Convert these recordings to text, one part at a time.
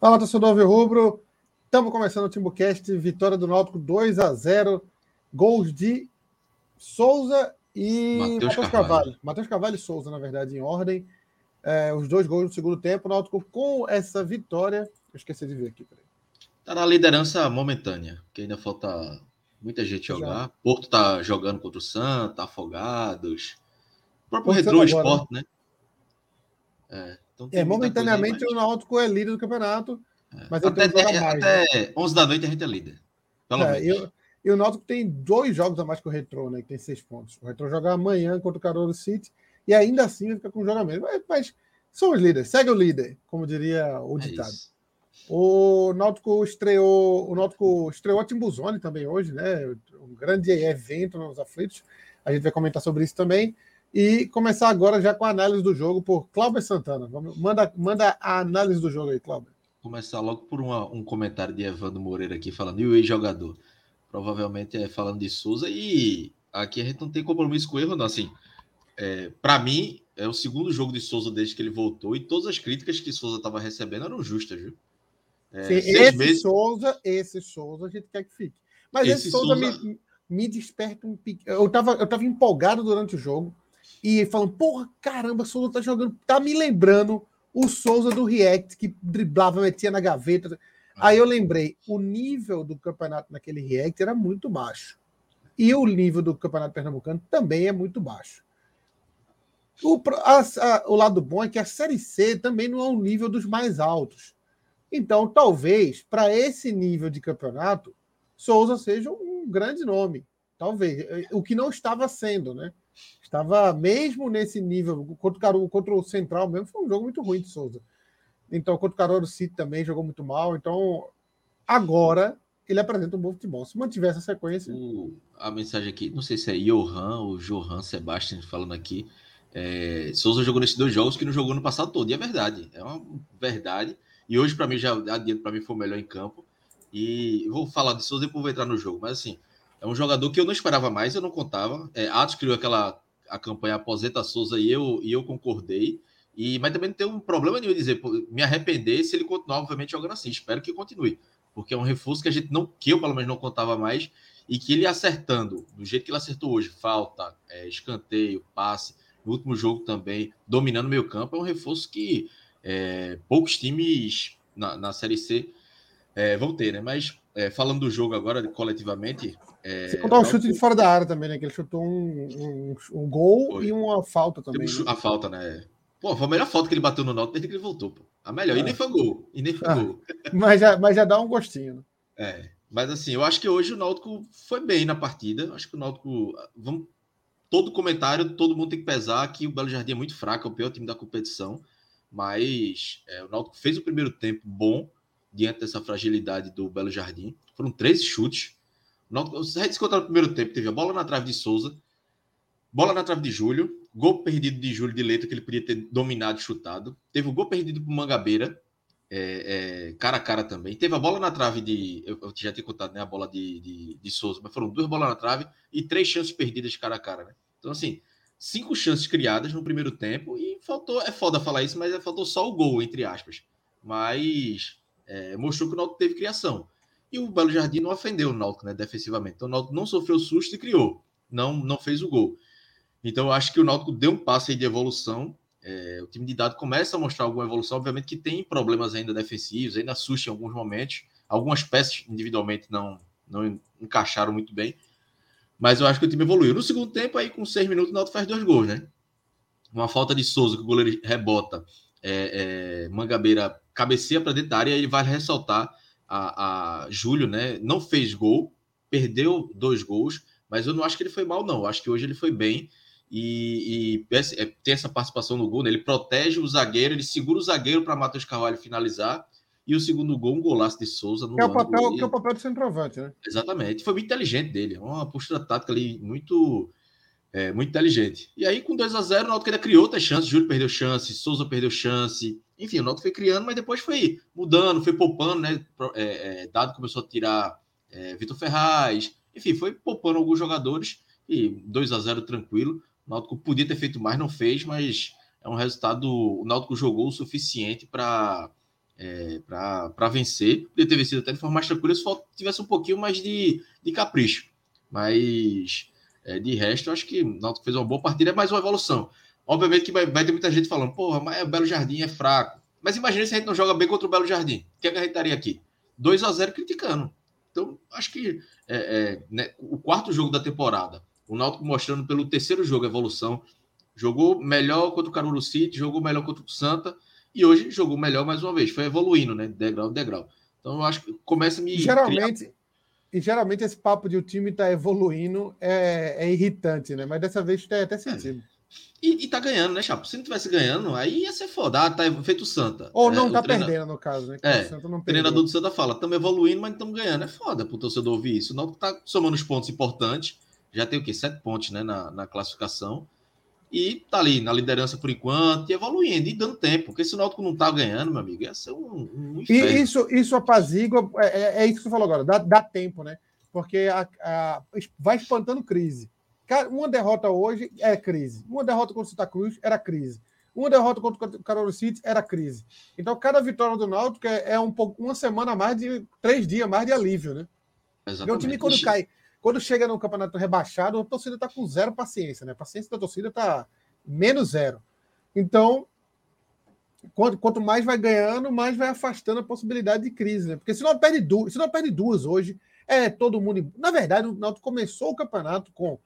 Fala, torcedor Rubro. Estamos começando o Timbucast. Vitória do Náutico 2 a 0 Gols de Souza e Matheus Carvalho. Carvalho. Matheus Carvalho e Souza, na verdade, em ordem. É, os dois gols no segundo tempo. O Náutico com essa vitória. Eu esqueci de ver aqui. Está na liderança momentânea, que ainda falta muita gente jogar. Já. Porto está jogando contra o Santa, Afogados. O próprio Retro Esporte, né? É. Então, é, momentaneamente o Náutico é líder do campeonato. É. Mas até, até, mais, até né? 11 da noite a gente é líder. Pelo é, menos. e o Náutico tem dois jogos a mais que o Retro, né? Que tem seis pontos. O Retro joga amanhã contra o Carolo City e ainda assim fica com jogamento. Mas, mas são os líderes, segue o líder, como diria o é ditado. o Náutico estreou, o Náutico estreou a Timbuzone também hoje, né? Um grande evento nos aflitos. A gente vai comentar sobre isso também e começar agora já com a análise do jogo por Cláudio Santana. Vamos, manda, manda a análise do jogo aí, Cláudio. Começar logo por uma, um comentário de Evandro Moreira aqui falando, e o ex-jogador? Provavelmente é falando de Souza, e aqui a gente não tem compromisso com erro, não. Assim, é, para mim, é o segundo jogo de Souza desde que ele voltou, e todas as críticas que Souza estava recebendo eram justas, viu? É, Sim, esse meses... Souza, esse Souza a gente quer que fique. Mas esse, esse Souza, Souza... Me, me desperta um pique. Eu estava eu tava empolgado durante o jogo e falando, porra, caramba, Souza tá jogando, tá me lembrando o Souza do React, que driblava, metia na gaveta. Aí eu lembrei, o nível do campeonato naquele React era muito baixo. E o nível do campeonato pernambucano também é muito baixo. O, a, a, o lado bom é que a Série C também não é o nível dos mais altos. Então, talvez, para esse nível de campeonato, Souza seja um grande nome. Talvez. O que não estava sendo, né? Estava mesmo nesse nível, contra o, Caru, contra o Central mesmo, foi um jogo muito ruim de Souza. Então, contra o Caruaru City também jogou muito mal. Então, agora ele apresenta um bom futebol. Se mantiver essa sequência. O, a mensagem aqui, não sei se é Johan ou Johan Sebastian falando aqui. É, Souza jogou nesses dois jogos que não jogou no passado todo. E é verdade. É uma verdade. E hoje, para mim, já adianto, para mim foi o melhor em campo. E vou falar de Souza depois vou entrar no jogo. Mas assim, é um jogador que eu não esperava mais, eu não contava. É, Atos criou aquela a campanha Aposenta Souza e eu, e eu concordei. E, mas também não tem um problema nenhum dizer, me arrepender se ele continuar, obviamente, jogando assim. Espero que continue. Porque é um reforço que a gente não, que eu pelo menos não contava mais, e que ele acertando, do jeito que ele acertou hoje, falta, é, escanteio, passe, no último jogo também, dominando o meio campo, é um reforço que é, poucos times na, na Série C é, vão ter, né? Mas é, falando do jogo agora, coletivamente, é, Você contar um chute de fora da área também, né? Que ele chutou um, um, um gol Foi. e uma falta também. Né? A falta, né? Pô, foi a melhor falta que ele bateu no Náutico desde que ele voltou, pô. A melhor. E nem foi gol. E nem foi ah, gol. Mas já, mas já dá um gostinho. Né? É. Mas assim, eu acho que hoje o Náutico foi bem na partida. Acho que o Náutico. Vamos, todo comentário, todo mundo tem que pesar que o Belo Jardim é muito fraco, é o pior time da competição. Mas é, o Náutico fez o primeiro tempo bom diante dessa fragilidade do Belo Jardim. Foram 13 chutes. Náutico, se descontar no primeiro tempo, teve a bola na trave de Souza, bola na trave de Júlio, gol perdido de Júlio de Leito, que ele podia ter dominado e chutado. Teve o gol perdido para Mangabeira, é, é, cara a cara também. Teve a bola na trave de. Eu, eu já tinha contado, né? A bola de, de, de, Souza, mas foram duas bolas na trave e três chances perdidas cara a cara, né? Então, assim, cinco chances criadas no primeiro tempo e faltou. É foda falar isso, mas faltou só o gol, entre aspas. Mas é, mostrou que o Náutico teve criação. E o Belo Jardim não ofendeu o Náutico, né, defensivamente. Então o Náutico não sofreu susto e criou. Não, não fez o gol. Então eu acho que o Náutico deu um passo aí de evolução. É, o time de dado começa a mostrar alguma evolução. Obviamente que tem problemas ainda defensivos, ainda assusta em alguns momentos. Algumas peças individualmente não, não encaixaram muito bem. Mas eu acho que o time evoluiu. No segundo tempo, aí com seis minutos, o Náutico faz dois gols, né? Uma falta de Souza, que o goleiro rebota. É, é, Mangabeira cabeceia para dentro da área e ele vai ressaltar a, a Júlio, né? Não fez gol, perdeu dois gols, mas eu não acho que ele foi mal, não. Eu acho que hoje ele foi bem e, e é, tem essa participação no gol, né? Ele protege o zagueiro, ele segura o zagueiro para Matheus Carvalho finalizar. E o segundo gol, um golaço de Souza. No que, é o papel, que é o papel do centroavante, né? Exatamente. Foi muito inteligente dele. Uma postura tática ali muito, é, muito inteligente. E aí, com 2 a 0 o Náutico ainda criou outras chances. Júlio perdeu chance, Souza perdeu chance. Enfim, o Náutico foi criando, mas depois foi mudando, foi poupando, né? É, é, Dado começou a tirar é, Vitor Ferraz, enfim, foi poupando alguns jogadores e 2 a 0 tranquilo. O Náutico podia ter feito mais, não fez, mas é um resultado. O Náutico jogou o suficiente para é, para vencer. Podia ter vencido até de forma mais tranquila se tivesse um pouquinho mais de, de capricho. Mas é, de resto, acho que o Náutico fez uma boa partida, é mais uma evolução. Obviamente que vai, vai ter muita gente falando, porra, mas o Belo Jardim é fraco. Mas imagina se a gente não joga bem contra o Belo Jardim. O que, é que a gente estaria aqui? 2 a 0 criticando. Então, acho que é, é, né, o quarto jogo da temporada, o Náutico mostrando pelo terceiro jogo a evolução, jogou melhor contra o Caruru City, jogou melhor contra o Santa, e hoje jogou melhor mais uma vez. Foi evoluindo, né? Degrau degrau. Então, eu acho que começa a me. Geralmente, criar... e geralmente esse papo de o time tá evoluindo é, é irritante, né? Mas dessa vez tem até sentido. É. E, e tá ganhando, né, Chapo? Se não tivesse ganhando, aí ia ser foda. Ah, tá feito o Santa. Ou não é, tá perdendo, no caso, né? Que é, o treinador do Santa fala, estamos evoluindo, mas estamos ganhando. É foda pro torcedor ouvir isso. Não tá somando os pontos importantes. Já tem o quê? Sete pontos, né, na, na classificação. E tá ali na liderança por enquanto, e evoluindo, e dando tempo. Porque se o Náutico não tá ganhando, meu amigo, ia ser um, um E isso, isso apazigua, é, é, é, isso que você falou agora, dá, dá tempo, né? Porque a, a, vai espantando crise. Uma derrota hoje é crise. Uma derrota contra o Santa Cruz era crise. Uma derrota contra o Carol City era crise. Então, cada vitória do Náutico é, é um pouco, uma semana mais de três dias mais de alívio, né? Exatamente. O time, quando cai, quando chega no campeonato rebaixado, a torcida está com zero paciência, né? A paciência da torcida está menos zero. Então, quanto, quanto, mais vai ganhando, mais vai afastando a possibilidade de crise, né? Porque se não perde duas, se não perde duas hoje, é todo mundo. Na verdade, o Náutico começou o campeonato com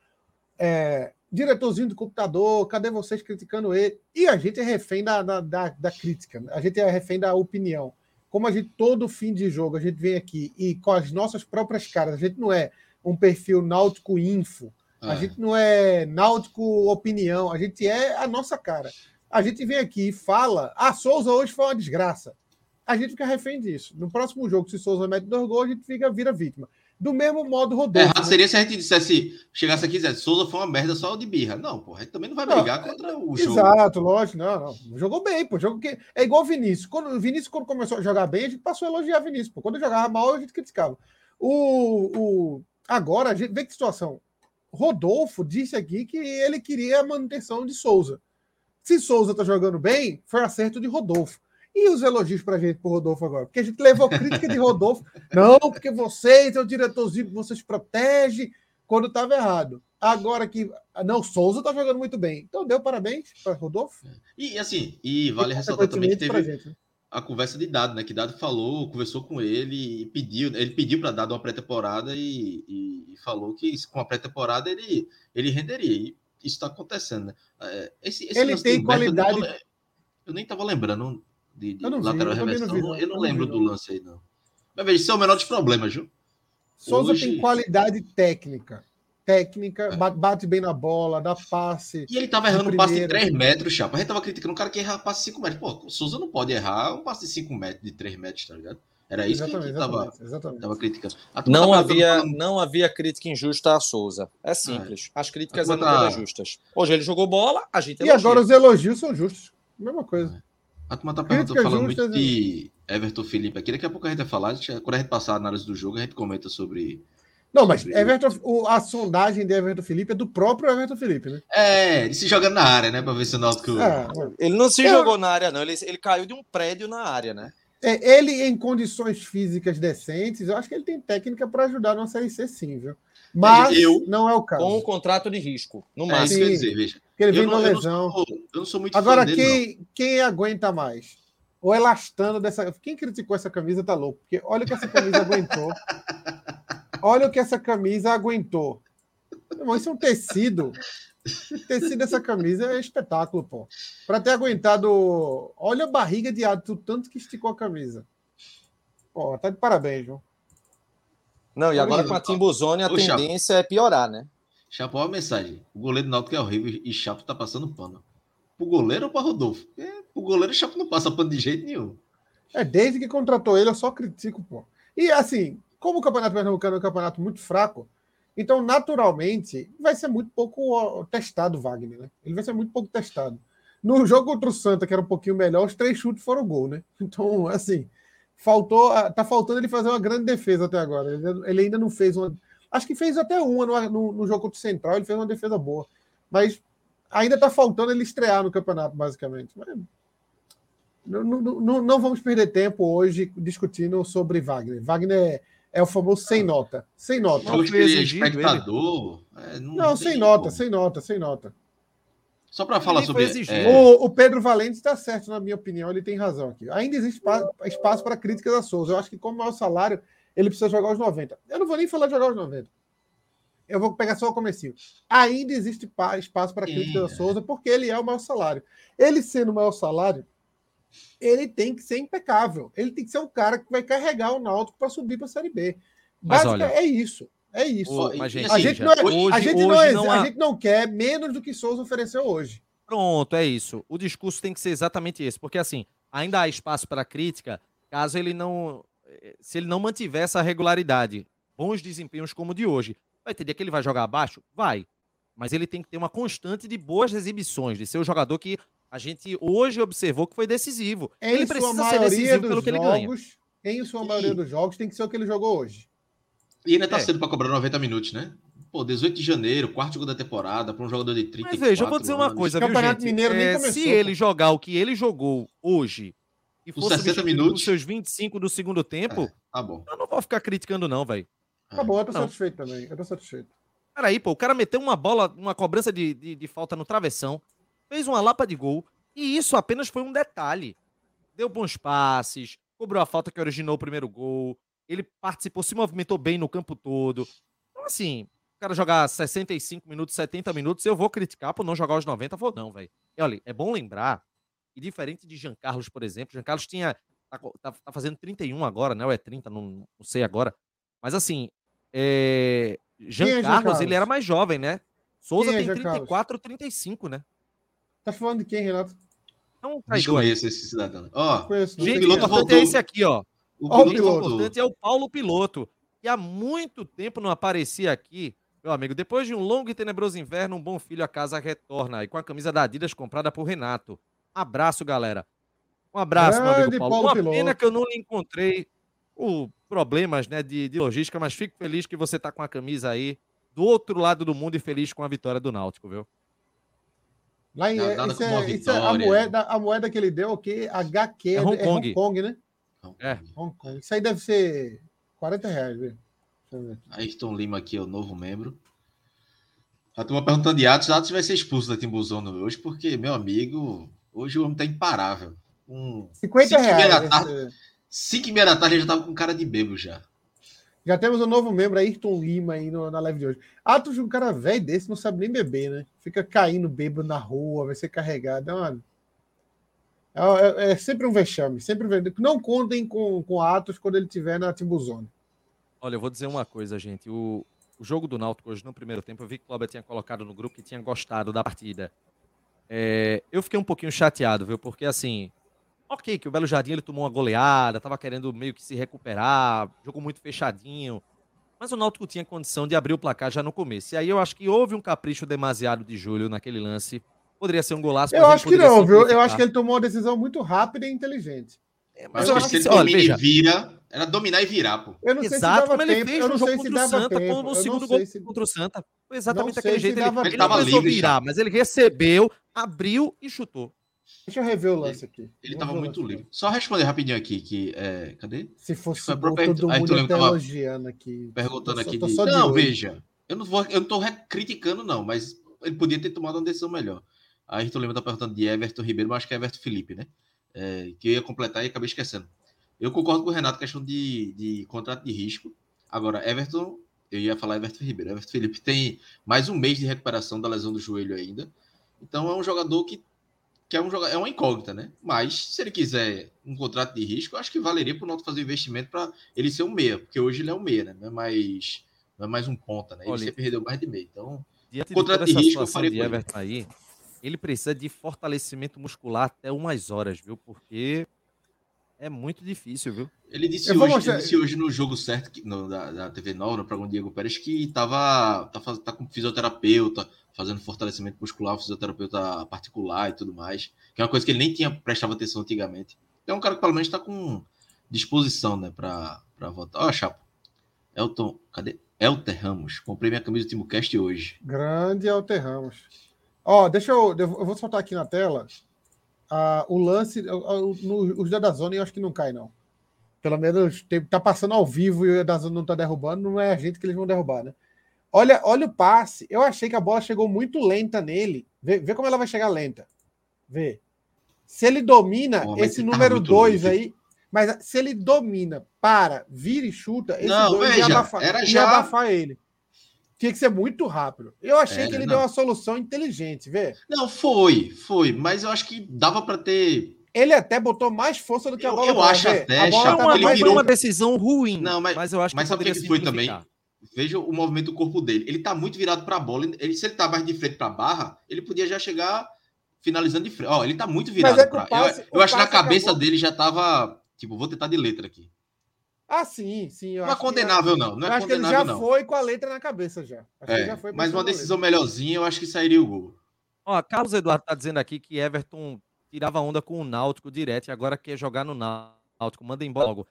é, diretorzinho do computador, cadê vocês criticando ele? E a gente é refém da, da, da, da, crítica, a gente é refém da opinião. Como a gente, todo fim de jogo, a gente vem aqui e com as nossas próprias caras, a gente não é um perfil náutico info, a é. gente não é náutico opinião, a gente é a nossa cara. A gente vem aqui e fala, ah, Souza hoje foi uma desgraça. A gente fica refém disso. No próximo jogo, se Souza mete dois gols, a gente fica, vira vítima. Do mesmo modo, Rodolfo. Errado né? seria se a gente dissesse, chegasse aqui e dissesse, Souza foi uma merda só de birra. Não, pô, a gente também não vai brigar não, contra o jogo. Exato, lógico. Não, não. Jogou bem, pô. Jogo que... É igual o Vinícius. Quando, o Vinícius, quando começou a jogar bem, a gente passou a elogiar o Vinícius. Pô. Quando jogava mal, a gente criticava. O, o... Agora, a gente vê que situação. Rodolfo disse aqui que ele queria a manutenção de Souza. Se Souza tá jogando bem, foi acerto de Rodolfo. E os elogios para a gente por Rodolfo agora? Porque a gente levou crítica de Rodolfo. Não, porque vocês, é o diretorzinho, vocês protegem quando estava errado. Agora que. Não, Souza está jogando muito bem. Então deu parabéns para Rodolfo. E assim, e vale e, ressaltar também que teve gente, né? a conversa de Dado, né? Que Dado falou, conversou com ele e pediu. Ele pediu para Dado uma pré-temporada e, e, e, falou que com a pré-temporada ele, ele renderia. E isso está acontecendo, né? É, esse, esse ele tem qualidade. Eu nem estava lembrando de, de lateral vi. Eu, não, vi, eu não, não lembro vi, do lance aí, não. Mas veja, isso é o menor dos problemas, viu? Souza Hoje... tem qualidade técnica. Técnica, é. bate bem na bola, dá passe. E ele tava errando um passe de 3 metros, chapa. A gente tava criticando um cara que erra passe de 5 metros. Pô, o Souza não pode errar um passe de 5 metros, de 3 metros, tá ligado? Era isso exatamente, que tava, exatamente. tava criticando. Não havia, falando... não havia crítica injusta a Souza. É simples. É. As críticas eram tá... justas. Hoje ele jogou bola, a gente E agora os elogios são justos. Mesma coisa. É. A turma tá perguntando, falando muito de Everton Felipe aqui. Daqui a pouco a gente vai falar. Quando a gente passar a análise do jogo, a gente comenta sobre. Não, mas sobre... Everton, a sondagem de Everton Felipe é do próprio Everton Felipe, né? É, ele se joga na área, né? Pra ver se o Náutico. É, ele não se é. jogou na área, não. Ele, ele caiu de um prédio na área, né? É, ele, em condições físicas decentes, eu acho que ele tem técnica para ajudar na Série C, sim, viu? Mas eu, não é o caso. Com o contrato de risco, no máximo. É isso que eu dizer, veja. Porque ele vem na lesão. Eu não, sou, eu não sou muito Agora, quem, não. quem aguenta mais? O elastano dessa. Quem criticou essa camisa tá louco. Porque olha o que essa camisa aguentou. Olha o que essa camisa aguentou. Irmão, isso é um tecido. O tecido dessa camisa é espetáculo, pô. Para ter aguentado. Olha a barriga de árbitro, tanto que esticou a camisa. Pô, tá de parabéns, João. Não, e agora com a Timbuzone a tendência Chapo. é piorar, né? Chapo, olha a mensagem. O goleiro do Náutico é horrível e Chapo tá passando pano. Pro goleiro ou para Rodolfo? Porque o goleiro Chapo não passa pano de jeito nenhum. É, desde que contratou ele, eu só critico, pô. E assim, como o Campeonato Pernambucano é um campeonato muito fraco, então, naturalmente, vai ser muito pouco testado, Wagner, né? Ele vai ser muito pouco testado. No jogo contra o Santa, que era um pouquinho melhor, os três chutes foram gol, né? Então, assim, faltou, tá faltando ele fazer uma grande defesa até agora. Ele, ele ainda não fez uma. Acho que fez até uma no, no, no, jogo contra o Central, ele fez uma defesa boa. Mas ainda tá faltando ele estrear no campeonato, basicamente. Mas não, não, não, vamos perder tempo hoje discutindo sobre Wagner. Wagner é, é o famoso sem nota. Sem nota. Não foi exigido espectador. É, não, não sem nota, sem nota, sem nota. Só para falar sobre. É... O, o, Pedro Valente está certo, na minha opinião, ele tem razão aqui. Ainda existe espaço para críticas a Souza. Eu acho que, como é o salário, ele precisa jogar os 90. Eu não vou nem falar de jogar os 90. Eu vou pegar só o comecinho. Ainda existe espaço para críticas a Souza, porque ele é o maior salário. Ele sendo o maior salário, ele tem que ser impecável. Ele tem que ser um cara que vai carregar o Náutico para subir para a Série B. Basicamente é isso. É isso. A, gente, a, gente não, é, hoje, a, gente não, é, não há... a gente não quer menos do que Souza ofereceu hoje. Pronto, é isso. O discurso tem que ser exatamente esse, porque assim, ainda há espaço para crítica, caso ele não se ele não mantiver essa regularidade, bons desempenhos como o de hoje. Vai ter dia que ele vai jogar abaixo? Vai. Mas ele tem que ter uma constante de boas exibições, de ser o jogador que a gente hoje observou que foi decisivo. Em ele precisa ser decisivo pelo que ele ganha. Em sua maioria e... dos jogos, tem que ser o que ele jogou hoje. E ainda tá é. cedo para cobrar 90 minutos, né? Pô, 18 de janeiro, quarto jogo da temporada, para um jogador de 30 Mas veja, eu vou dizer uma coisa, viu, gente? Mineiro é, começou, se ele jogar o que ele jogou hoje e for 60 minutos, os seus 25 do segundo tempo, é, tá bom. eu não vou ficar criticando não, velho. Tá bom, eu tô não. satisfeito também. Eu tô satisfeito. Peraí, pô, o cara meteu uma bola, uma cobrança de, de, de falta no travessão, fez uma lapa de gol, e isso apenas foi um detalhe. Deu bons passes, cobrou a falta que originou o primeiro gol. Ele participou, se movimentou bem no campo todo. Então, assim, o cara jogar 65 minutos, 70 minutos, eu vou criticar por não jogar os 90, vou não, velho. Olha, é bom lembrar, e diferente de Jean Carlos, por exemplo, Jean Carlos tinha. Tá, tá, tá fazendo 31 agora, né? Ou é 30, não, não sei agora. Mas assim, é... Jean, é Carlos, Jean Carlos, ele era mais jovem, né? Souza é tem 34, 35, né? Tá falando de quem, Renato? Um traidor. Desconheço esse cidadão. Ó, Conheço, o piloto voltou. é esse aqui, ó. O piloto, o piloto. importante é o Paulo Piloto, que há muito tempo não aparecia aqui. Meu amigo, depois de um longo e tenebroso inverno, um bom filho a casa retorna. E com a camisa da Adidas comprada por Renato. Abraço, galera. Um abraço, Grande meu amigo Paulo. Paulo Uma piloto. pena que eu não lhe encontrei o problemas né, de, de logística, mas fico feliz que você tá com a camisa aí do outro lado do mundo e feliz com a vitória do Náutico, viu? Lá em, isso é, isso é, a, moeda, a moeda que ele deu, o que? HQ é Hong, é Hong Kong, né? É. Hong Kong. Isso aí deve ser 40 reais, viu? Ayrton Lima aqui é o novo membro. A turma perguntando de Atos, Atos vai ser expulso da Timbuzona hoje, porque, meu amigo, hoje o homem tá imparável. Um, 50 reais. Da tarde, 5 e meia da tarde já tava com cara de bebo já. Já temos um novo membro, Ayrton Lima, aí no, na live de hoje. Atos, um cara velho desse não sabe nem beber, né? Fica caindo bêbado na rua, vai ser carregado. É, uma... é, é, é sempre um vexame. Sempre um... Não contem com, com Atos quando ele estiver na Timbuzone. Olha, eu vou dizer uma coisa, gente. O, o jogo do Náutico hoje, no primeiro tempo, eu vi que o Cláudio tinha colocado no grupo que tinha gostado da partida. É, eu fiquei um pouquinho chateado, viu? Porque, assim, Ok, que o Belo Jardim ele tomou uma goleada, estava querendo meio que se recuperar, jogou muito fechadinho. Mas o Náutico tinha condição de abrir o placar já no começo. E aí eu acho que houve um capricho demasiado de Júlio naquele lance. Poderia ser um golaço. Eu acho que não, viu? Eu acho que ele tomou uma decisão muito rápida e inteligente. É, mas, eu acho que se ele domina e vira, era dominar e virar, pô. Eu não Exato, sei se dava como tempo. ele fez no jogo contra o Santa, tempo. no segundo gol se... contra o Santa. Foi exatamente aquele jeito. Ele, ele, ele não precisou virar, mas ele recebeu, abriu e chutou. Deixa eu rever o lance aqui. Ele estava muito livre. Só responder rapidinho aqui que é, cadê? Se fosse foi bom, todo mundo Aí, elogiando aqui. Perguntando aqui. de... Não, veja. Eu não vou, eu não tô criticando não, mas ele podia ter tomado uma decisão melhor. Ayrton Lima tá perguntando de Everton Ribeiro, mas acho que é Everton Felipe, né? É, que eu ia completar e acabei esquecendo. Eu concordo com o Renato, questão de, de contrato de risco. Agora, Everton, eu ia falar Everton Ribeiro. Everton Felipe tem mais um mês de recuperação da lesão do joelho ainda. Então é um jogador que que é, um jogador, é uma incógnita, né? Mas se ele quiser um contrato de risco, eu acho que valeria para o Náutico fazer investimento para ele ser um meia, porque hoje ele é um meia, né? Não é mais, não é mais um ponta, né? Ele Olha, sempre perdeu mais de meio. Então, contrato de, de risco eu faria de Everton aí, ele precisa de fortalecimento muscular até umas horas, viu? Porque é muito difícil, viu? Ele disse, hoje, mostrar... ele disse hoje no jogo certo que, no, da, da TV Nova, no programa Diego Pérez, que tava, tá, tá com fisioterapeuta, fazendo fortalecimento muscular, fisioterapeuta particular e tudo mais, que é uma coisa que ele nem tinha prestava atenção antigamente. Então, é um cara que pelo menos está com disposição, né, para voltar. Ó, oh, Chapo, Elton, cadê? Elter Ramos, comprei minha camisa do TimoCast hoje. Grande Elter Ramos. Ó, deixa eu, eu vou soltar aqui na tela Ah, o lance, no, os da Dazone eu acho que não cai, não. Pelo menos tem, tá passando ao vivo e o Dazone não tá derrubando, não é a gente que eles vão derrubar, né? Olha, olha o passe. Eu achei que a bola chegou muito lenta nele. Vê, vê como ela vai chegar lenta. Vê. Se ele domina oh, esse número 2 aí, mas se ele domina, para, vira e chuta, esse não, veja, ia abafar, era ia já... abafar ele. Tinha que ser muito rápido. Eu achei é, que ele não. deu uma solução inteligente, vê? Não, foi, foi, mas eu acho que dava para ter. Ele até botou mais força do que a bola. Eu, eu acho até, a bola chato, ele virou uma decisão ruim. Não, mas, mas eu acho que mas sabe o que foi também? Veja o movimento do corpo dele. Ele tá muito virado para a bola. Ele, se ele tá mais de frente para a barra, ele podia já chegar finalizando de frente. Ó, ele tá muito virado é para. Eu, eu acho que na cabeça acabou... dele já tava. Tipo, vou tentar de letra aqui. Ah, sim, sim. não é condenável, não. Não é acho que ele já não. foi com a letra na cabeça já. É, já mas uma decisão melhorzinha, eu acho que sairia o gol. Ó, Carlos Eduardo tá dizendo aqui que Everton tirava onda com o Náutico direto e agora quer jogar no Náutico. Manda embora logo.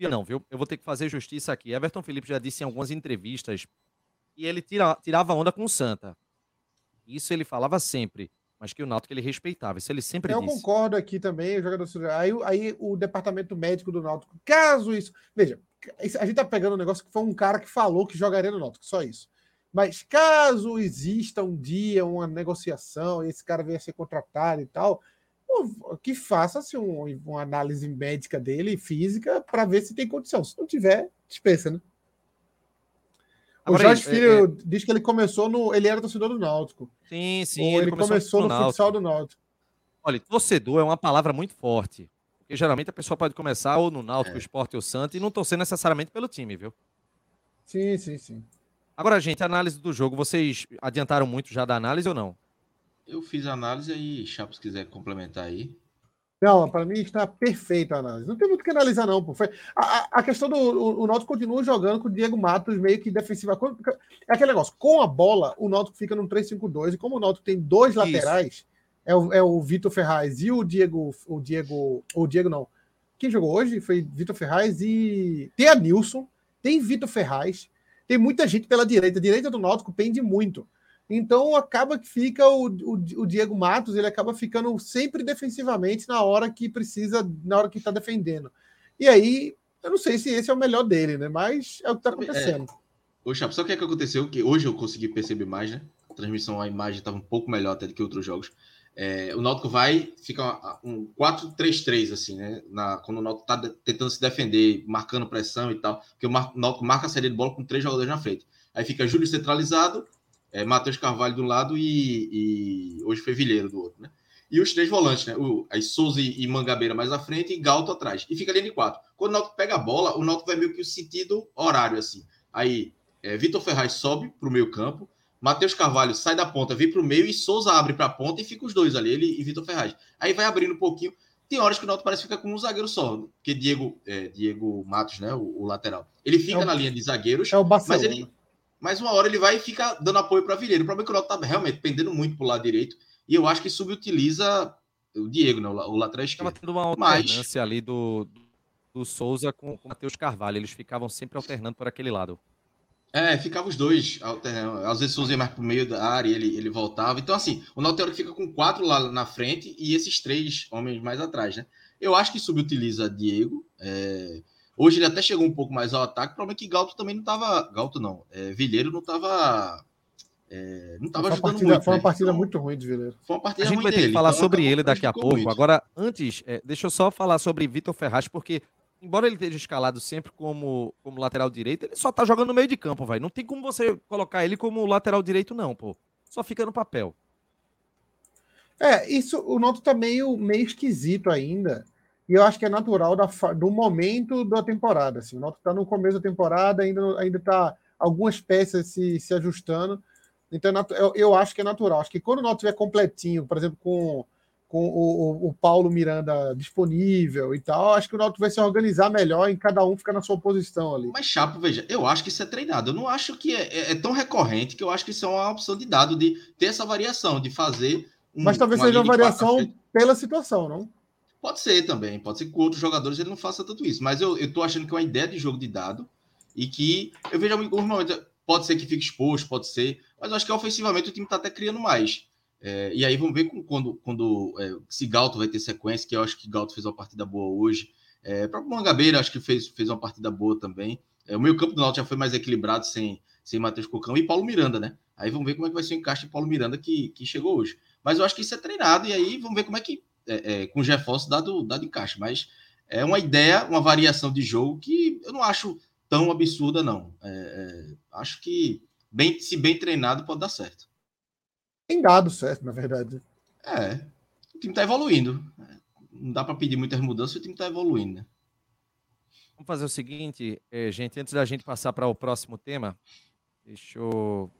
Não, viu? Eu vou ter que fazer justiça aqui. Everton Felipe já disse em algumas entrevistas que ele tira, tirava onda com o Santa. Isso ele falava sempre mas que o Náutico ele respeitava. Isso ele sempre eu disse. Eu concordo aqui também, o jogador aí, aí o departamento médico do Náutico, caso isso, veja, a gente tá pegando um negócio que foi um cara que falou que jogaria no Náutico, só isso. Mas caso exista um dia uma negociação e esse cara venha a ser contratado e tal, que faça-se um, uma análise médica dele, física, para ver se tem condição. Se não tiver, dispensa, né? O Jorge é, Filho é... diz que ele começou no. Ele era torcedor do Náutico. Sim, sim. Ele, ele começou, no, no futsal do Náutico. Olha, torcedor é uma palavra muito forte. Porque geralmente a pessoa pode começar ou no Náutico, é. Esporte ou Santo e não torcer necessariamente pelo time, viu? Sim, sim, sim. Agora, gente, análise do jogo. Vocês adiantaram muito já da análise ou não? Eu fiz a análise aí, Chapo, se quiser complementar aí. Não, para mim está perfeita a análise. Não tem muito o que analisar, não. Pô. Foi, a, a questão do. O, o Náutico continua jogando com o Diego Matos meio que defensiva. É aquele negócio. Com a bola, o Náutico fica no 3-5-2. E como o Náutico tem dois laterais, é o, é o Vitor Ferraz e o Diego. O Diego. O Diego não. Quem jogou hoje foi Vitor Ferraz e. Tem a Nilson, tem Vitor Ferraz, tem muita gente pela direita. A direita do Náutico pende muito. Então acaba que fica o, o, o, Diego Matos, ele acaba ficando sempre defensivamente na hora que precisa, na hora que está defendendo. E aí, eu não sei se esse é o melhor dele, né? Mas é o que está acontecendo. É. Ô, Chapo, sabe o que, é que aconteceu? Que hoje eu consegui perceber mais, né? A transmissão, a imagem estava um pouco melhor até do que outros jogos. É, o Náutico vai, fica um 4-3-3, assim, né? Na, quando o Náutico está tentando se defender, marcando pressão e tal, porque o Náutico marca a série de bola com três jogadores na frente. Aí fica Júlio centralizado, é, Matheus Carvalho de um lado e, e, hoje foi Vilheiro do outro, né? E os três volantes, né? O, aí Souza e Mangabeira mais à frente e Galto atrás. E fica ali em quatro. Quando o Náutico pega a bola, o Náutico vai meio que o sentido horário, assim. Aí é, Vitor Ferraz sobe para o meio campo, Matheus Carvalho sai da ponta, vem para o meio e Souza abre para a ponta e fica os dois ali, ele e Vitor Ferraz. Aí vai abrindo um pouquinho. Tem horas que o Náutico parece ficar com um zagueiro só, porque Diego, é, Diego Matos, né, o, o, lateral, ele fica é o, na linha de zagueiros, é mas ele mas uma hora ele vai ficar dando apoio para Vilheiro. O problema é que o Náutico tá realmente pendendo muito para o lado direito e eu acho que subutiliza o Diego, né, o lateral esquerdo. Estava tendo uma alternância Mas... ali do, do Souza com, o Matheus Carvalho. Eles ficavam sempre alternando por aquele lado. É, ficavam os dois alternando. Às vezes Souza ia mais para o meio da área e ele, ele voltava. Então, assim, o Náutico fica com quatro lá na frente e esses três homens mais atrás, né? Eu acho que subutiliza Diego. É... Hoje ele até chegou um pouco mais ao ataque. O problema é que Galto também não estava. Galto não. É, Vilheiro não estava. É, não estava ajudando partida, muito. Foi uma né? partida então, muito ruim de Vilheiro. Foi uma partida a gente vai ter dele, que falar então sobre ele daqui a pouco. Muito. Agora, antes, é, deixa eu só falar sobre Vitor Ferraz, porque, embora ele esteja escalado sempre como, como lateral direito, ele só tá jogando no meio de campo, vai. Não tem como você colocar ele como lateral direito, não, pô. Só fica no papel. É, isso, o Noto tá meio, meio esquisito ainda. E eu acho que é natural da, do momento da temporada. Assim. O Náutico está no começo da temporada, ainda ainda está algumas peças se, se ajustando. Então é eu, eu, acho que é natural. Acho que quando o Náutico estiver completinho, por exemplo, com, com o, o, Paulo Miranda disponível e tal, acho que o Náutico vai se organizar melhor em cada um ficar na sua posição ali. Mas, Chapo, veja, eu acho que isso é treinado. Eu não acho que é, é, é tão recorrente que eu acho que isso é uma opção de dado, de ter essa variação, de fazer. Um, Mas talvez seja uma variação pela situação, não? Pode ser também, pode ser que com outros jogadores ele não faça tanto isso, mas eu, eu tô achando que é uma ideia de jogo de dado e que eu vejo alguns momentos, pode ser que fique exposto, pode ser, mas eu acho que ofensivamente o time tá até criando mais. É, e aí vamos ver quando, quando é, se Galto vai ter sequência, que eu acho que Galto fez uma partida boa hoje. É, próprio Mangabeira acho que fez, fez uma partida boa também. É, o meio campo do Náutico já foi mais equilibrado sem, sem Matheus Cocão e Paulo Miranda, né? Aí vamos ver como é que vai ser o encaixe de Paulo Miranda que, que chegou hoje. Mas eu acho que isso é treinado, e aí vamos ver como é que, é, é, com o Jefferson dado, dado encaixe. Mas é uma ideia, uma variação de jogo que eu não acho tão absurda, não. É, é acho que, bem, se bem treinado, pode dar certo. Tem dado certo, na verdade. É, o time está evoluindo. Não dá para pedir muitas mudanças, o time está evoluindo, né? Vamos fazer o seguinte, eh, gente, antes da gente passar para o próximo tema, deixa eu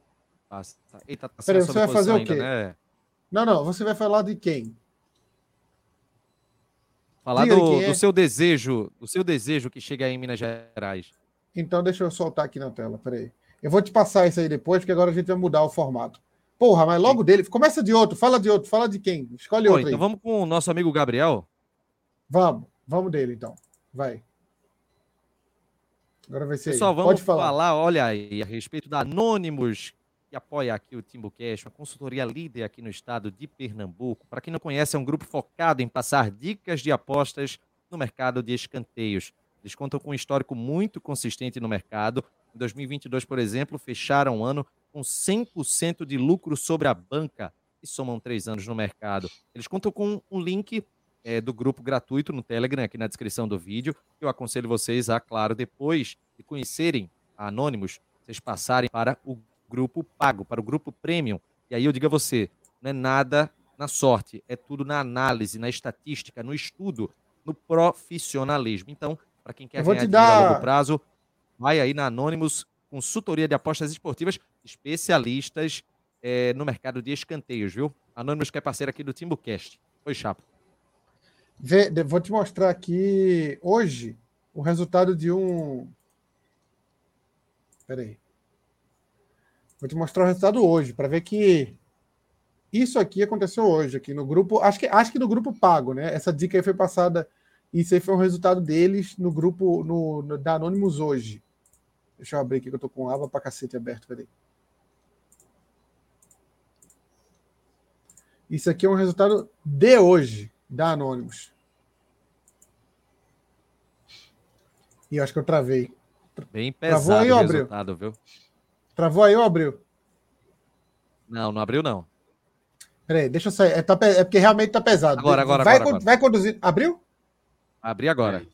passar. Eita, tá Peraí, você vai fazer ainda, o quê? Né? Não, não, você vai falar de quem? Falar do, é. do, seu desejo, do seu desejo que chega aí em Minas Gerais. Então deixa eu soltar aqui na tela, peraí. Eu vou te passar isso aí depois, porque agora a gente vai mudar o formato. Porra, mas logo dele. Começa de outro, fala de outro, fala de quem? Escolhe Pô, outro. Então aí. vamos com o nosso amigo Gabriel. Vamos, vamos dele então. Vai. Agora vai ser. Pessoal, aí. vamos Pode falar. falar, olha aí, a respeito da Anonymous, apoia aqui o Timbucast, uma consultoria líder aqui no estado de Pernambuco. Para quem não conhece, é um grupo focado em passar dicas de apostas no mercado de escanteios. Eles contam com um histórico muito consistente no mercado. Em 2022, por exemplo, fecharam o ano com 100% de lucro sobre a banca e somam três anos no mercado. Eles contam com um link é, do grupo gratuito no Telegram, aqui na descrição do vídeo. Eu aconselho vocês a, claro, depois de conhecerem a vocês passarem para o grupo pago, para o grupo premium. E aí eu digo a você, não é nada na sorte, é tudo na análise, na estatística, no estudo, no profissionalismo. Então, para quem quer ganhar dar... a longo prazo, vai aí na Anonymous, consultoria de apostas esportivas, especialistas é, no mercado de escanteios, viu? Anônimos que é parceiro aqui do Timbucast. Oi, Chapa. Vê, vou te mostrar aqui hoje o resultado de um. Peraí. Vou te mostrar o resultado hoje, para ver que isso aqui aconteceu hoje, aqui no grupo. Acho que, acho que no grupo pago, né? Essa dica aí foi passada. Isso aí foi um resultado deles no grupo no, no da Anonymous hoje. Deixa eu abrir aqui que eu tô com aba pra cacete aberto, peraí. Isso aqui é um resultado de hoje, da Anonymous. E acho que eu travei. Bem pesado Travou aí, o resultado, viu? Travou aí ou abriu? Não, não abriu não. Peraí, deixa eu sair. É, tá, é porque realmente tá pesado. Agora, agora, vai, agora, vai conduzir. Abriu? Abri agora.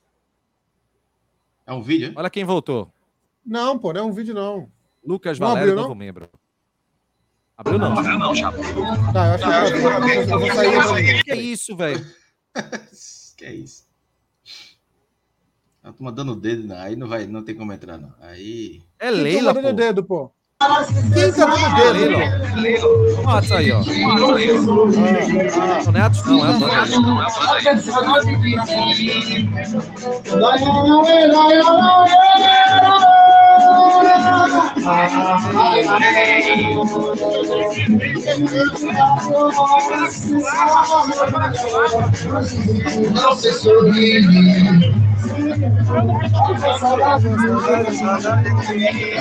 É um vídeo? Olha quem voltou. Não, pô, não é um vídeo, não. Lucas não Valério, abriu, novo membro. Abriu não. Abriu não, Chapa. Tá, eu acho que eu, eu, eu, eu vou sair. Que é isso, velho? que é isso? A turma dando o dedo, não. aí não vai, não tem como entrar, não. Aí. É Leila, pô. dedo, pô. Quem tá dando dedo? Leila. Ó, tá aí, ó. Ah, Netos não, é Netos.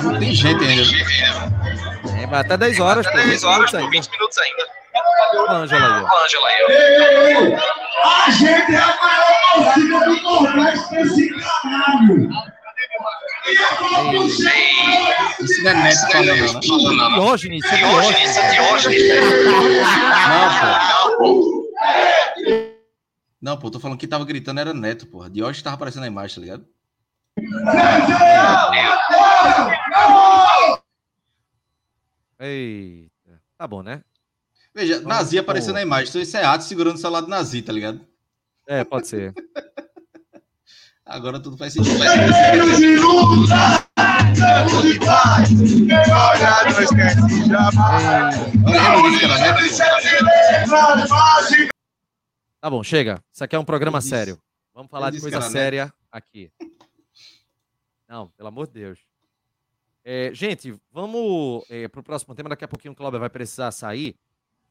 Não tem jeito ainda. É, vai até 10 horas, até 10 horas, 20 minutos ainda. Olha a Angela aí. Olha a Angela aí. A gente é a maior torcida do Nordeste desse caralho. Isso não é neto falando, não. Diógenes, isso é Diógenes. Isso é Diógenes. Não, pô. Não, pô, tô falando que tava gritando era neto, porra. Diógenes tava aparecendo na imagem, tá ligado? Eita. Tá bom, né? Veja, Vamos Nazi aparecendo na imagem. Então isso é ato segurando o celular do Nazi, tá ligado? É, pode ser. Agora tudo faz sentido. Tá bom, chega. Isso aqui é um programa sério. Vamos falar de coisa séria aqui. Não, pelo amor de Deus. É, gente, vamos é, para o próximo tema. Daqui a pouquinho o Cláudio vai precisar sair.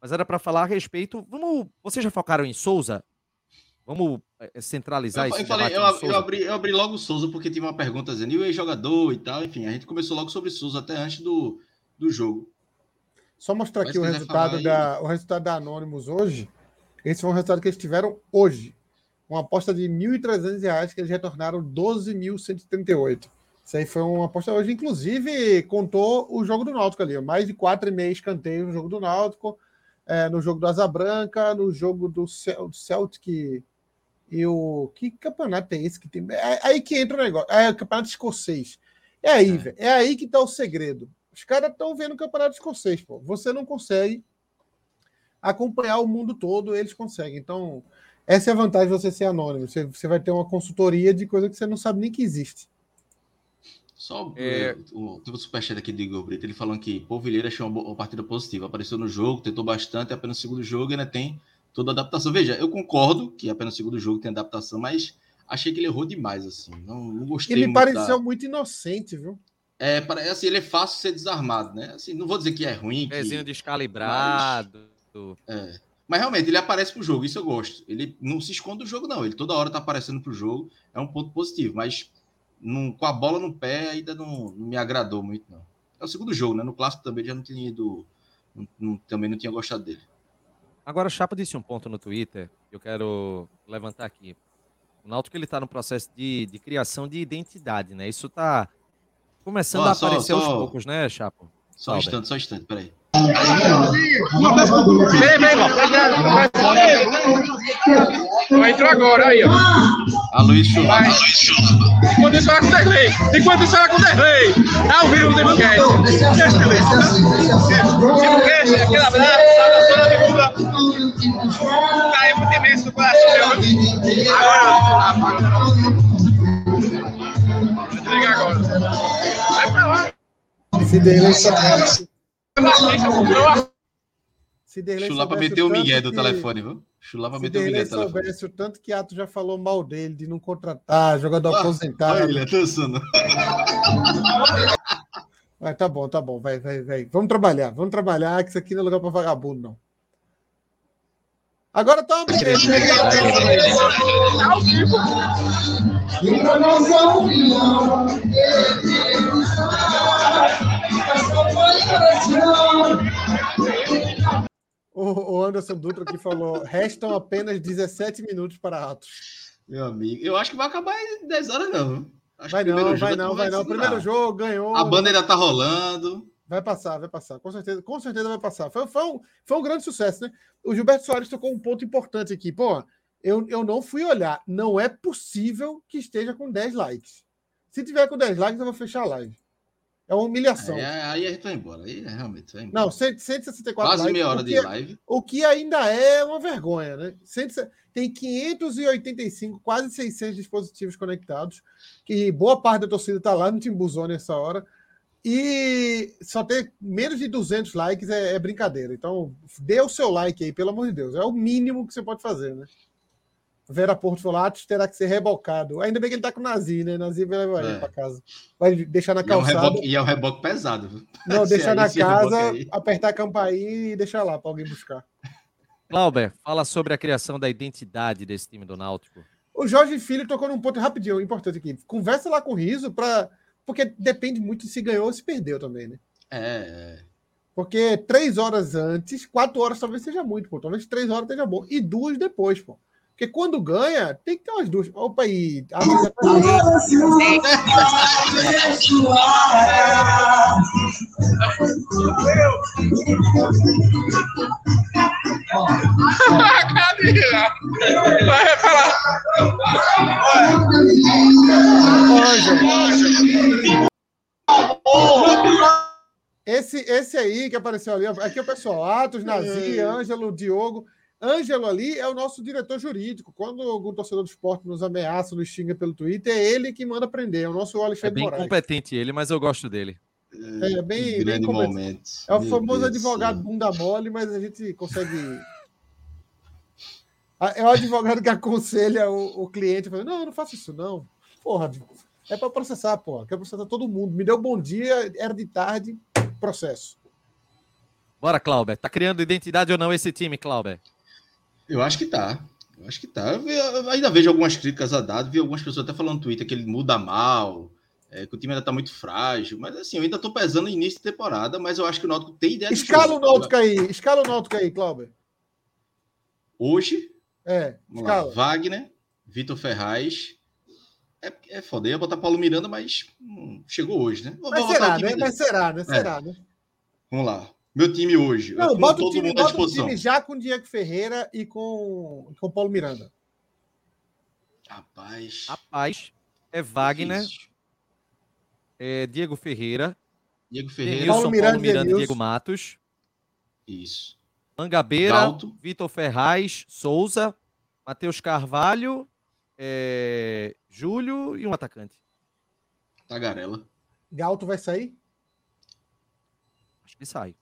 Mas era para falar a respeito. Vamos. Vocês já focaram em Souza? Vamos é, centralizar eu, esse eu falei, eu, eu, abri, eu abri logo o Souza porque tinha uma pergunta dizendo, e o jogador e tal, enfim, a gente começou logo sobre Souza até antes do, do jogo. Só mostrar aqui o resultado, da, o resultado da Anonymous hoje. Esse foi um resultado que eles tiveram hoje. Uma aposta de R$ 1.300 que eles retornaram 12.138. Isso aí foi uma aposta hoje. Inclusive, contou o jogo do Náutico ali. Mais de 4,5 escanteios no jogo do Náutico, é, no jogo do Asa Branca, no jogo do Celtic e o. Que campeonato é esse que tem? É aí que entra o negócio. É o campeonato escocês. É aí, é. velho. É aí que tá o segredo. Os caras estão vendo o campeonato escocês, pô. Você não consegue acompanhar o mundo todo, eles conseguem. Então, essa é a vantagem de você ser anônimo. Você, você vai ter uma consultoria de coisa que você não sabe nem que existe. Só é... o, o superchat aqui do Igor Brito, ele falando que Paul Vilheira achou uma, uma, partida positiva. Apareceu no jogo, tentou bastante, apenas no segundo jogo ainda tem toda adaptação. Veja, eu concordo que apenas no segundo jogo tem adaptação, mas achei que ele errou demais, assim. Não, não gostei Ele muito pareceu da... muito inocente, viu? É, assim, ele é fácil de ser desarmado, né? Assim, não vou dizer que é ruim. Pezinho que... descalibrado. Mas, é. Mas realmente, ele aparece pro jogo, isso eu gosto. Ele não se esconde do jogo, não. Ele toda hora tá aparecendo pro jogo, é um ponto positivo. Mas não, com a bola no pé ainda não, não, me agradou muito, não. É o segundo jogo, né? No clássico também já não tinha ido. Não, não, também não tinha gostado dele. Agora, o Chapa disse um ponto no Twitter que eu quero levantar aqui. O Náutico ele tá no processo de, de criação de identidade, né? Isso tá Começando a aparecer só, aos só... poucos, né, Chapo? Só um instante, só um instante, peraí. Entrou agora, aí, ó. A Luiz Chulapa. Enquanto isso era com o Derlei. Enquanto isso era com o Derlei. É o vírus do Democast. Democast, Democast, aquele abraço, saudação Buda. Caiu muito imenso no coração. Agora, ligar agora. Vai pra lá. Se Derlei soubesse. Se Derlei Chulapa meteu o Miguel do telefone, viu? Chulapa meteu o Miguel do telefone. soubesse o tanto que Ato já falou mal dele, de não contratar, jogador ah, aposentado. Olha, ele Mas tá bom, tá bom, vai, vai, vai. Vamos trabalhar, vamos trabalhar, que isso aqui não é lugar para vagabundo, não. Agora tá uma o Anderson Dutra que falou: restam apenas 17 minutos para Atos. Meu amigo, eu acho que vai acabar em 10 horas, não. Acho vai não, vai não, vai não. Primeiro jogo ganhou. A banda ainda tá rolando. Vai passar, vai passar. Com certeza, com certeza vai passar. Foi, foi, um, foi um grande sucesso, né? O Gilberto Soares tocou um ponto importante aqui. Pô, eu, eu não fui olhar. Não é possível que esteja com 10 likes. Se tiver com 10 likes, eu vou fechar a live. É uma humilhação. É, aí a gente vai embora. Aí é realmente vai embora. Não, 164 Quase likes, meia hora de live. O que ainda é uma vergonha, né? Tem 585, quase 600 dispositivos conectados, que boa parte da torcida está lá no Timbuzone nessa hora. E só ter menos de 200 likes é, é, brincadeira. Então, dê o seu like aí, pelo amor de Deus. É o mínimo que você pode fazer, né? Vera Porto Folatos terá que ser rebocado. Ainda bem que ele tá com o Nazi, né? Nazi vai levar ele é. para casa. Vai deixar na calçada. E é um reboque, é um reboque pesado. Não, deixar na casa, apertar a campainha e deixar lá para alguém buscar. Clauber, fala sobre a criação da identidade desse time do Náutico. O Jorge Filho tocou num ponto rapidinho, importante aqui. Conversa lá com o Riso para porque depende muito se ganhou ou se perdeu também, né? É. é. Porque três horas antes, quatro horas talvez seja muito, pô. Talvez três horas esteja bom. E duas depois, pô. Porque quando ganha, tem que ter umas duas. Opa, aí. A Vai falar. Esse, esse aí que apareceu ali, aqui é o pessoal, Atos, Nazi, é. Ângelo, Diogo. Ângelo ali é o nosso diretor jurídico. Quando algum torcedor do esporte nos ameaça, nos xinga pelo Twitter, é ele que manda prender. É o nosso Alexandre É bem Moraes. competente ele, mas eu gosto dele. É, é bem, bem momento. É o Meu famoso Deus advogado bunda mole, mas a gente consegue. É o advogado que aconselha o, o cliente, falando, não, não faça isso não. Porra, é para processar, porra. Quero processar todo mundo. Me deu bom dia, era de tarde, processo. Bora, Clauber. Tá criando identidade ou não esse time, Clauber? Eu acho que tá. Eu acho que tá. Eu, eu ainda vejo algumas críticas a dado, vi algumas pessoas até falando no Twitter que ele muda mal. é, que o time ainda está muito frágil. Mas assim, eu ainda estou pesando no início de temporada, mas eu acho que o Náutico tem ideia Escala de o Náutico aí, escala o Náutico aí, Cláudio. Hoje, é, escala. Lá, Wagner, Vitor Ferraz. É, é foda, eu ia botar Paulo Miranda, mas hum, chegou hoje, né? Vou, mas, vou será, né? mas será, né? Será, é. né? Vamos lá. Meu time hoje. Não, bota todo o time, mundo bota o time já com o Diego Ferreira e com o Paulo Miranda. Rapaz. Rapaz. É Wagner. É Diego Ferreira. Diego Ferreira. Paulo, Paulo Miranda, Miranda e Diego Matos. Isso. Mangabeira, Vitor Ferraz, Souza, Matheus Carvalho, é... Júlio e um atacante. Tagarela. Galto vai sair? Acho que sai.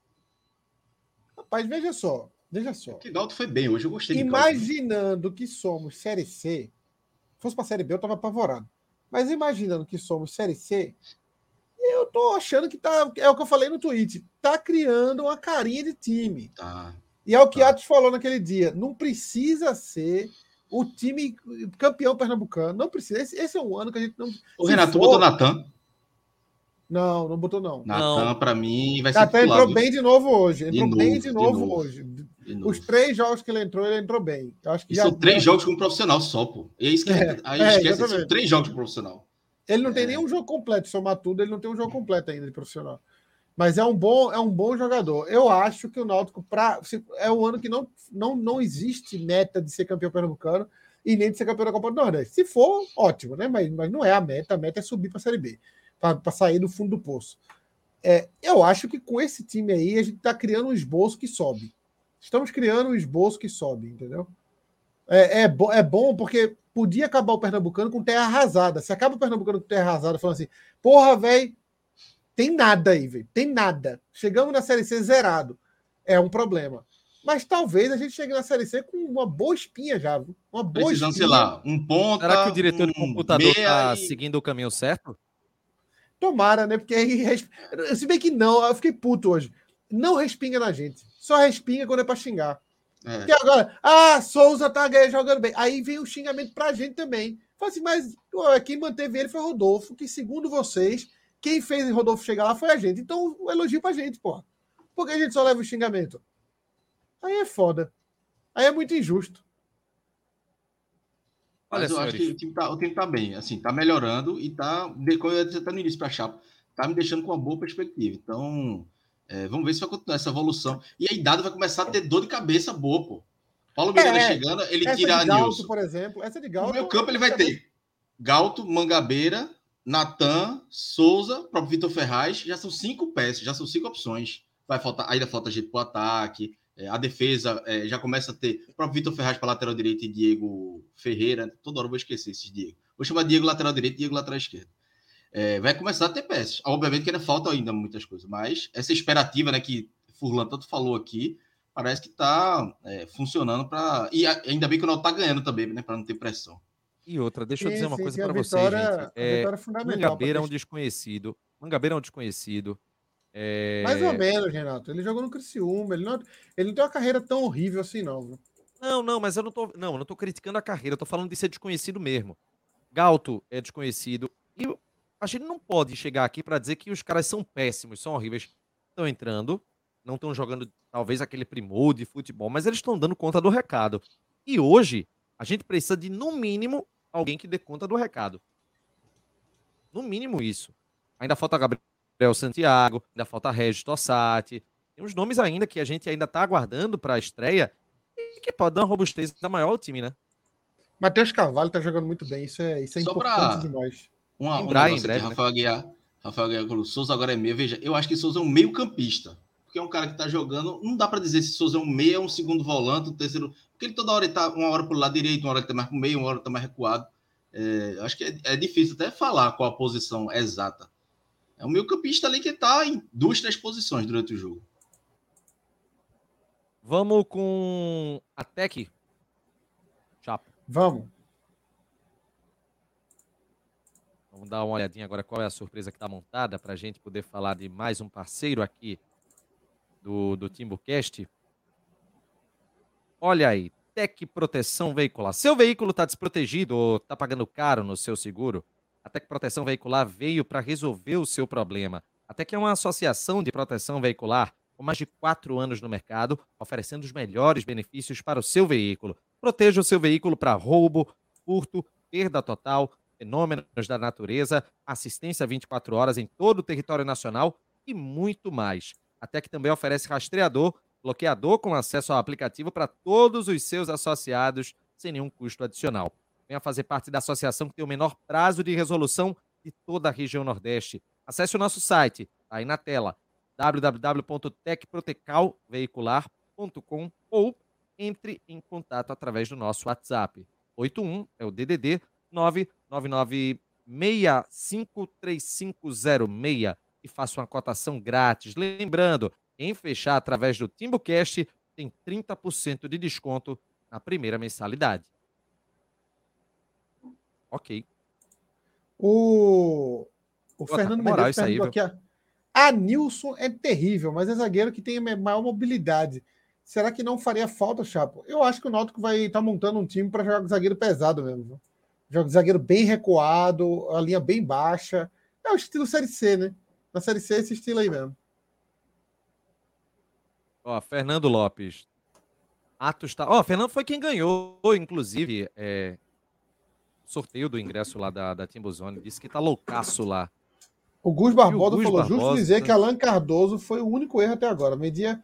Rapaz, veja só. Veja só. Que Galto foi bem hoje, eu gostei Imaginando que somos Série C, fosse para Série B, eu tava apavorado. Mas imaginando que somos Série C, eu tô achando que tá. É o que eu falei no tweet. Tá criando uma carinha de time. Tá. E é o que tá. Atos falou naquele dia. Não precisa ser o time campeão pernambucano. Não precisa. Esse, esse é um ano que a gente não. O Renato for... botou Natan. Não, não botou, não. Natan, para mim, vai ser. Natan entrou bem de novo hoje. Entrou de novo, bem de novo, de novo hoje. De Os três jogos que ele entrou, ele entrou bem. Eu acho que são três jogos com um profissional só, pô. E é isso que é, aí é, esquece, são três jogos com profissional. Ele não é. tem nenhum jogo completo, somar tudo, ele não tem um jogo completo ainda de profissional. Mas é um bom, é um bom jogador. Eu acho que o Náutico pra, é um ano que não, não, não existe meta de ser campeão pernambucano e nem de ser campeão da Copa do Nordeste. Se for, ótimo, né? Mas, mas não é a meta. A meta é subir para a Série B para sair do fundo do poço. É, eu acho que com esse time aí a gente está criando um esboço que sobe. Estamos criando um esboço que sobe, entendeu? É, é, bo é bom porque podia acabar o Pernambucano com terra arrasada. Se acaba o Pernambucano com terra arrasada, falando assim, porra, velho, tem nada aí, velho, tem nada. Chegamos na Série C zerado. É um problema. Mas talvez a gente chegue na Série C com uma boa espinha já, uma boa Precisando, espinha. sei lá, um ponto. Será que o diretor um de computador está e... seguindo o caminho certo? Tomara, né? Porque aí. Se bem que não, eu fiquei puto hoje. Não respinga na gente. Só respinga quando é pra xingar. É. Porque agora, ah, Souza tá jogando bem. Aí vem o xingamento pra gente também. Fala assim, mas pô, quem manteve ele foi Rodolfo, que segundo vocês, quem fez Rodolfo chegar lá foi a gente. Então, um elogio pra gente, pô. Por que a gente só leva o xingamento? Aí é foda. Aí é muito injusto. Olha, Mas eu senhores. acho que o time, tá, o time tá bem, assim, tá melhorando e tá, você tá no início para chapa, tá me deixando com uma boa perspectiva. Então, é, vamos ver se vai continuar essa evolução. E a idade vai começar a ter dor de cabeça boa, pô. Paulo Miranda é, chegando, ele tira a Nilson. por exemplo, essa de Galto. No meu campo ele vai ter Galto, Mangabeira, Natan, Souza, próprio Vitor Ferraz, já são cinco peças, já são cinco opções. Vai faltar, ainda falta gente pro ataque, é, a defesa é, já começa a ter o próprio Vitor Ferraz para lateral direito e Diego Ferreira. Toda hora eu vou esquecer esses Diego. Vou chamar Diego lateral direito e Diego lateral esquerdo. É, vai começar a ter peças. Obviamente que ainda falta ainda muitas coisas, mas essa expectativa né, que Furlan tanto falou aqui, parece que está é, funcionando para. E ainda bem que o Náutico está ganhando também, né? Para não ter pressão. E outra, deixa eu dizer uma coisa para vocês, gente. É, é Mangabeira é um desconhecido. Mangabeira é um desconhecido. É... Mais ou menos, Renato. Ele jogou no Criciúma. Ele não, ele não tem uma carreira tão horrível assim, não. Viu? Não, não, mas eu não tô. Não, eu não tô criticando a carreira, eu tô falando de ser desconhecido mesmo. Galto é desconhecido. E a gente não pode chegar aqui para dizer que os caras são péssimos, são horríveis. Estão entrando, não estão jogando talvez aquele primor de futebol, mas eles estão dando conta do recado. E hoje, a gente precisa de, no mínimo, alguém que dê conta do recado. No mínimo isso. Ainda falta Gabriel Gabriel Santiago, ainda falta Regis Tossati. Tem uns nomes ainda que a gente ainda está aguardando para a estreia e que pode dar uma robustez da maior ao time, né? Matheus Carvalho está jogando muito bem, isso é, isso é importante demais. Uma, um breve, aqui, né? Rafael Aguiar, Rafael Aguiar falou, Souza agora é meio. Veja, eu acho que Souza é um meio campista. Porque é um cara que está jogando. Não dá para dizer se Souza é um meio, um segundo volante, um terceiro. Porque ele toda hora está uma hora para o lado direito, uma hora ele está mais para o meio, uma hora está mais recuado. É, acho que é, é, difícil até falar qual a posição exata. É um meio campista ali que está em duas, três posições durante o jogo. Vamos com a Tech. Chapa. Vamos. Vamos dar uma olhadinha agora qual é a surpresa que está montada para a gente poder falar de mais um parceiro aqui do, do Timbucast. Olha aí, Tech Proteção Veicular. Seu veículo está desprotegido ou está pagando caro no seu seguro? A Tec Proteção Veicular veio para resolver o seu problema. A Tec é uma associação de proteção veicular com mais de quatro anos no mercado, oferecendo os melhores benefícios para o seu veículo. Proteja o seu veículo para roubo, furto, perda total, fenômenos da natureza, assistência 24 horas em todo o território nacional e muito mais. A Tec também oferece rastreador, bloqueador com acesso ao aplicativo para todos os seus associados sem nenhum custo adicional. Venha fazer parte da associação que tem o menor prazo de resolução de toda a região Nordeste. Acesse o nosso site, tá aí na tela, www.tecprotecalveicular.com ou entre em contato através do nosso WhatsApp. 81 é o DDD 999653506 e faça uma cotação grátis. Lembrando, em fechar através do TimbuCast tem 30% de desconto na primeira mensalidade. Ok. O, o Fernando Medeiros perguntou aqui, a Nilson é terrível, mas é zagueiro que tem maior mobilidade. Será que não faria falta, Chapo? Eu acho que o Náutico vai estar tá montando um time para jogar com zagueiro pesado mesmo. Joga zagueiro bem recuado, a linha bem baixa. É o estilo Série C, né? Na Série C é esse estilo aí mesmo. Ó, Fernando Lopes. Atos tá. Ó, Fernando foi quem ganhou, inclusive, é... sorteio do ingresso lá da, da Timbuzone. Disse que tá loucaço lá. O Gus Barbosa o Gus falou, Barbosa, justo dizer que Alan Cardoso foi o único erro até agora. Media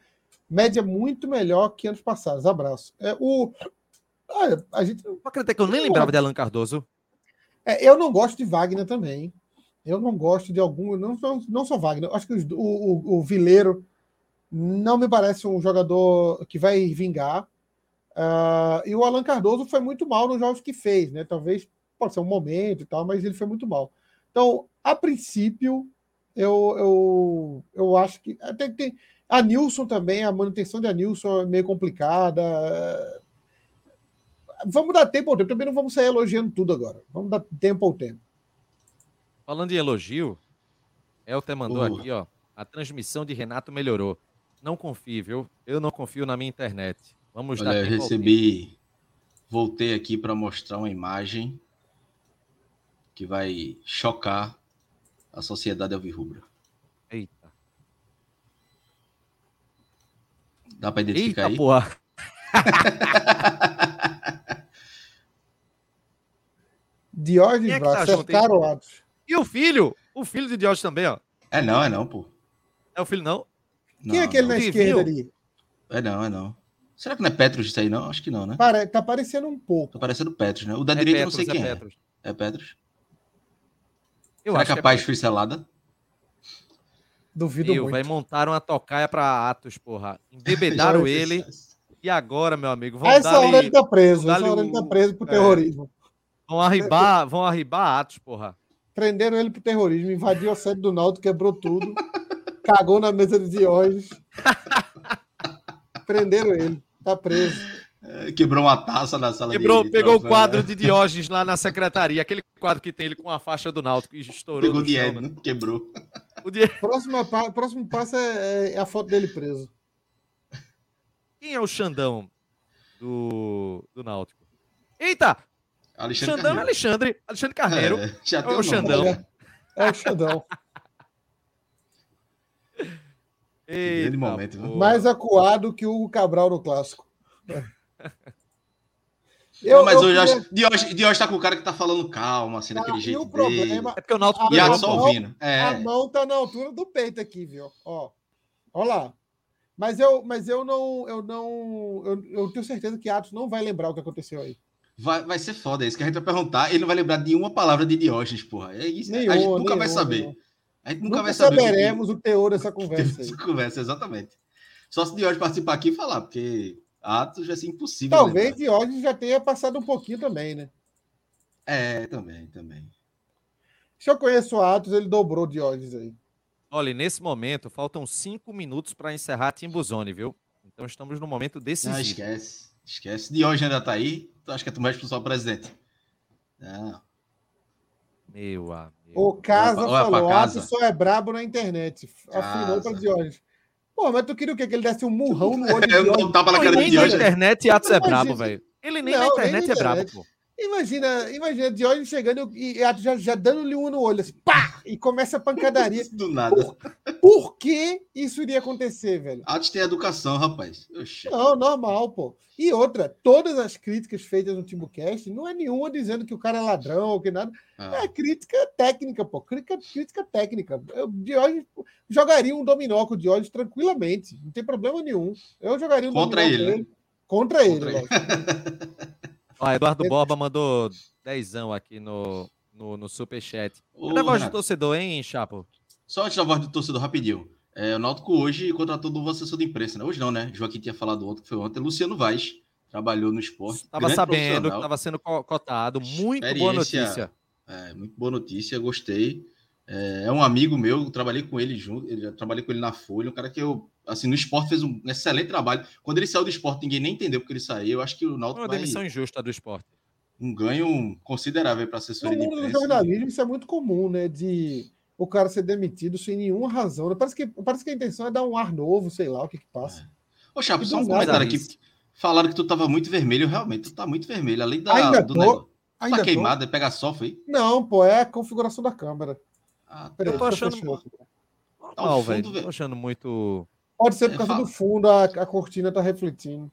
média muito melhor que anos passados. Abraço. É, o, ah, a gente, acredita que eu nem lembrava de Alan Cardoso. É, eu não gosto de Wagner também. Eu não gosto de algum. Não, não, não só Wagner. Acho que o, o, o Vileiro não me parece um jogador que vai vingar. Uh, e o Alan Cardoso foi muito mal nos jogos que fez, né? Talvez pode ser um momento e tal, mas ele foi muito mal. Então, a princípio, eu, eu, eu acho que. Até tem, a Nilson também, a manutenção de Nilson é meio complicada. Vamos dar tempo ao tempo. Também não vamos sair elogiando tudo agora. Vamos dar tempo ao tempo. Falando em elogio, Elter mandou uh. aqui, ó. A transmissão de Renato melhorou. Não confio, viu? Eu não confio na minha internet. Vamos Olha, dar tempo Eu recebi. Voltei aqui para mostrar uma imagem que vai chocar a sociedade alvirrubra. Eita. Dá para identificar Eita, aí? Porra. Diógenes é vai acertar o. E o filho? O filho de Diógenes também, ó. É não, é não, pô. É o filho não? Quem é aquele não. na esquerda ali? É não, é não. Será que não é Petros isso aí, não? Acho que não, né? Pare... Tá parecendo um pouco. Tá parecendo Petros, né? O da é direita Petros, não sei quem é. Petros. É, é Petros? Eu Será acho capaz que é... de Fricelada? Duvido Eu, muito. Vai montar uma tocaia para Atos, porra. Embebedaram ele. E agora, meu amigo, vão essa hora ele tá preso. Essa hora ele tá preso por é. terrorismo. Vão arribar, vão arribar Atos, porra. Prenderam ele por terrorismo, invadiu a sede do Naldo, quebrou tudo. cagou na mesa de Diógenes. Prenderam ele. Tá preso. É, quebrou uma taça na sala Quebrou, de, Pegou o quadro né? de Diógenes lá na secretaria, aquele quadro que tem ele com a faixa do Náutico e estourou. Pegou o Diego, né? quebrou. O Die... próximo, próximo passo é, é, a foto dele preso. Quem é o Xandão do, do Náutico? Eita! Alexandre Xandão é Alexandre. Alexandre Carneiro. É, já é o Xandão. É, é o Xandão. Eita, momento, Mais acuado que o Cabral no clássico. Eu, não, mas eu, eu acho que Dios tá com o cara que tá falando calma, assim, daquele jeito. O problema dele. é porque o Náutico e só ouvindo. É. A mão tá na altura do peito aqui, viu? Ó, ó lá. Mas eu, mas eu não, eu não, eu, eu tenho certeza que Atos não vai lembrar o que aconteceu aí. Vai, vai ser foda isso que a gente vai perguntar. Ele não vai lembrar de uma palavra de Diógenes, porra. É isso. Nenhum, a gente nunca nenhum, vai saber. Nenhum. A gente nunca, nunca vai saber. saberemos o, que... o teor dessa conversa. Essa conversa, exatamente. Só se Diógenes participar aqui e falar, porque Atos vai ser impossível. Talvez lembrar. Diógenes já tenha passado um pouquinho também, né? É, também, também. Se eu conheço Atos, ele dobrou Diógenes aí. Olha, nesse momento, faltam cinco minutos para encerrar a Timbuzone, viu? Então estamos no momento decisivo. Não, esquece. Esquece. Diógenes ainda tá aí. Acho que é tu mais o presidente. Não. Meu amigo. O Casa Olha, falou, Atos só é brabo na internet. Afinou para Diógenes. Pô, mas tu queria o quê? Que ele desse um murrão no olho de Eu não tava na cara de Na internet, Atos é brabo, velho. Ele nem na internet nem é brabo, pô. Imagina, imagina Diógenes chegando e, já, já dando-lhe um no olho, assim, pá! E começa a pancadaria. Do nada. Por, por, que isso iria acontecer, velho? Antes tem educação, rapaz. Oxê. Não, normal, pô. E outra, todas as críticas feitas no Timbucast, não é nenhuma dizendo que o cara é ladrão ou que nada. Ah. É crítica técnica, pô. Crítica, crítica técnica. Eu, Diógenes jogaria um dominó com o Diógenes tranquilamente. Não tem problema nenhum. Eu jogaria um Contra dominó ele, né? Contra, Contra ele, ele. Ó, Eduardo Borba mandou dezão aqui no, no, no superchat. Cadê a voz do torcedor, hein, Chapo? Só antes da voz do torcedor, rapidinho. É, o Náutico hoje contratou novo assessor de imprensa, né? Hoje não, né? Joaquim tinha falado ontem, que foi ontem. Luciano Vaz trabalhou no esporte. Estava sabendo que estava sendo cotado. Muito boa notícia. É, muito boa notícia, gostei. É, é, um amigo meu, trabalhei com ele junto, ele, trabalhei com ele na Folha, um cara que eu, assim, no esporte fez um excelente trabalho. Quando ele saiu do esporte, ninguém nem entendeu porque ele saiu. Eu acho que o Náutico Uma vai... demissão injusta do esporte. Um ganho considerável para assessoria no mundo do jornalismo isso é muito comum, né? De o cara ser demitido sem nenhuma razão. Parece que, parece que a intenção é dar um ar novo, sei lá o que que passa. É. Ô, Chapo, só um comentário aqui. Falaram que tu tava muito vermelho, realmente, tu tá muito vermelho. Além da, Ainda do tô. negócio. Tá Ainda tá queimado, é pegar sol, foi? Não, pô, é a configuração da câmera. Ah, Peraí, eu tô achando. Normal, velho. Tô achando muito. Pode ser por causa é, do fundo, a, a cortina tá refletindo.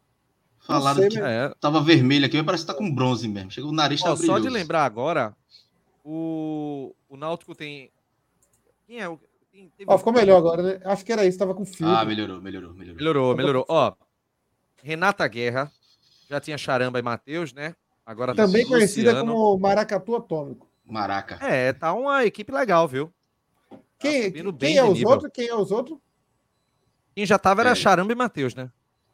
Falaram sei, que é. tava vermelho aqui, mas parece que tá com bronze mesmo. Chegou o nariz tá Só de lembrar agora, o, o Náutico tem. Quem é o. Tem, Ó, ficou melhor agora, né? Acho que era isso, tava com fio. Ah, melhorou, melhorou, melhorou. Melhorou, melhorou. Ó, Renata Guerra, já tinha Charamba e Matheus, né? Agora tá Também conhecida Luciano. como Maracatu Atômico. Maraca. É, tá uma equipe legal, viu? Quem, tá quem é os nível. outros? Quem é os outros? Quem já tava era é. Charamba e Matheus, né?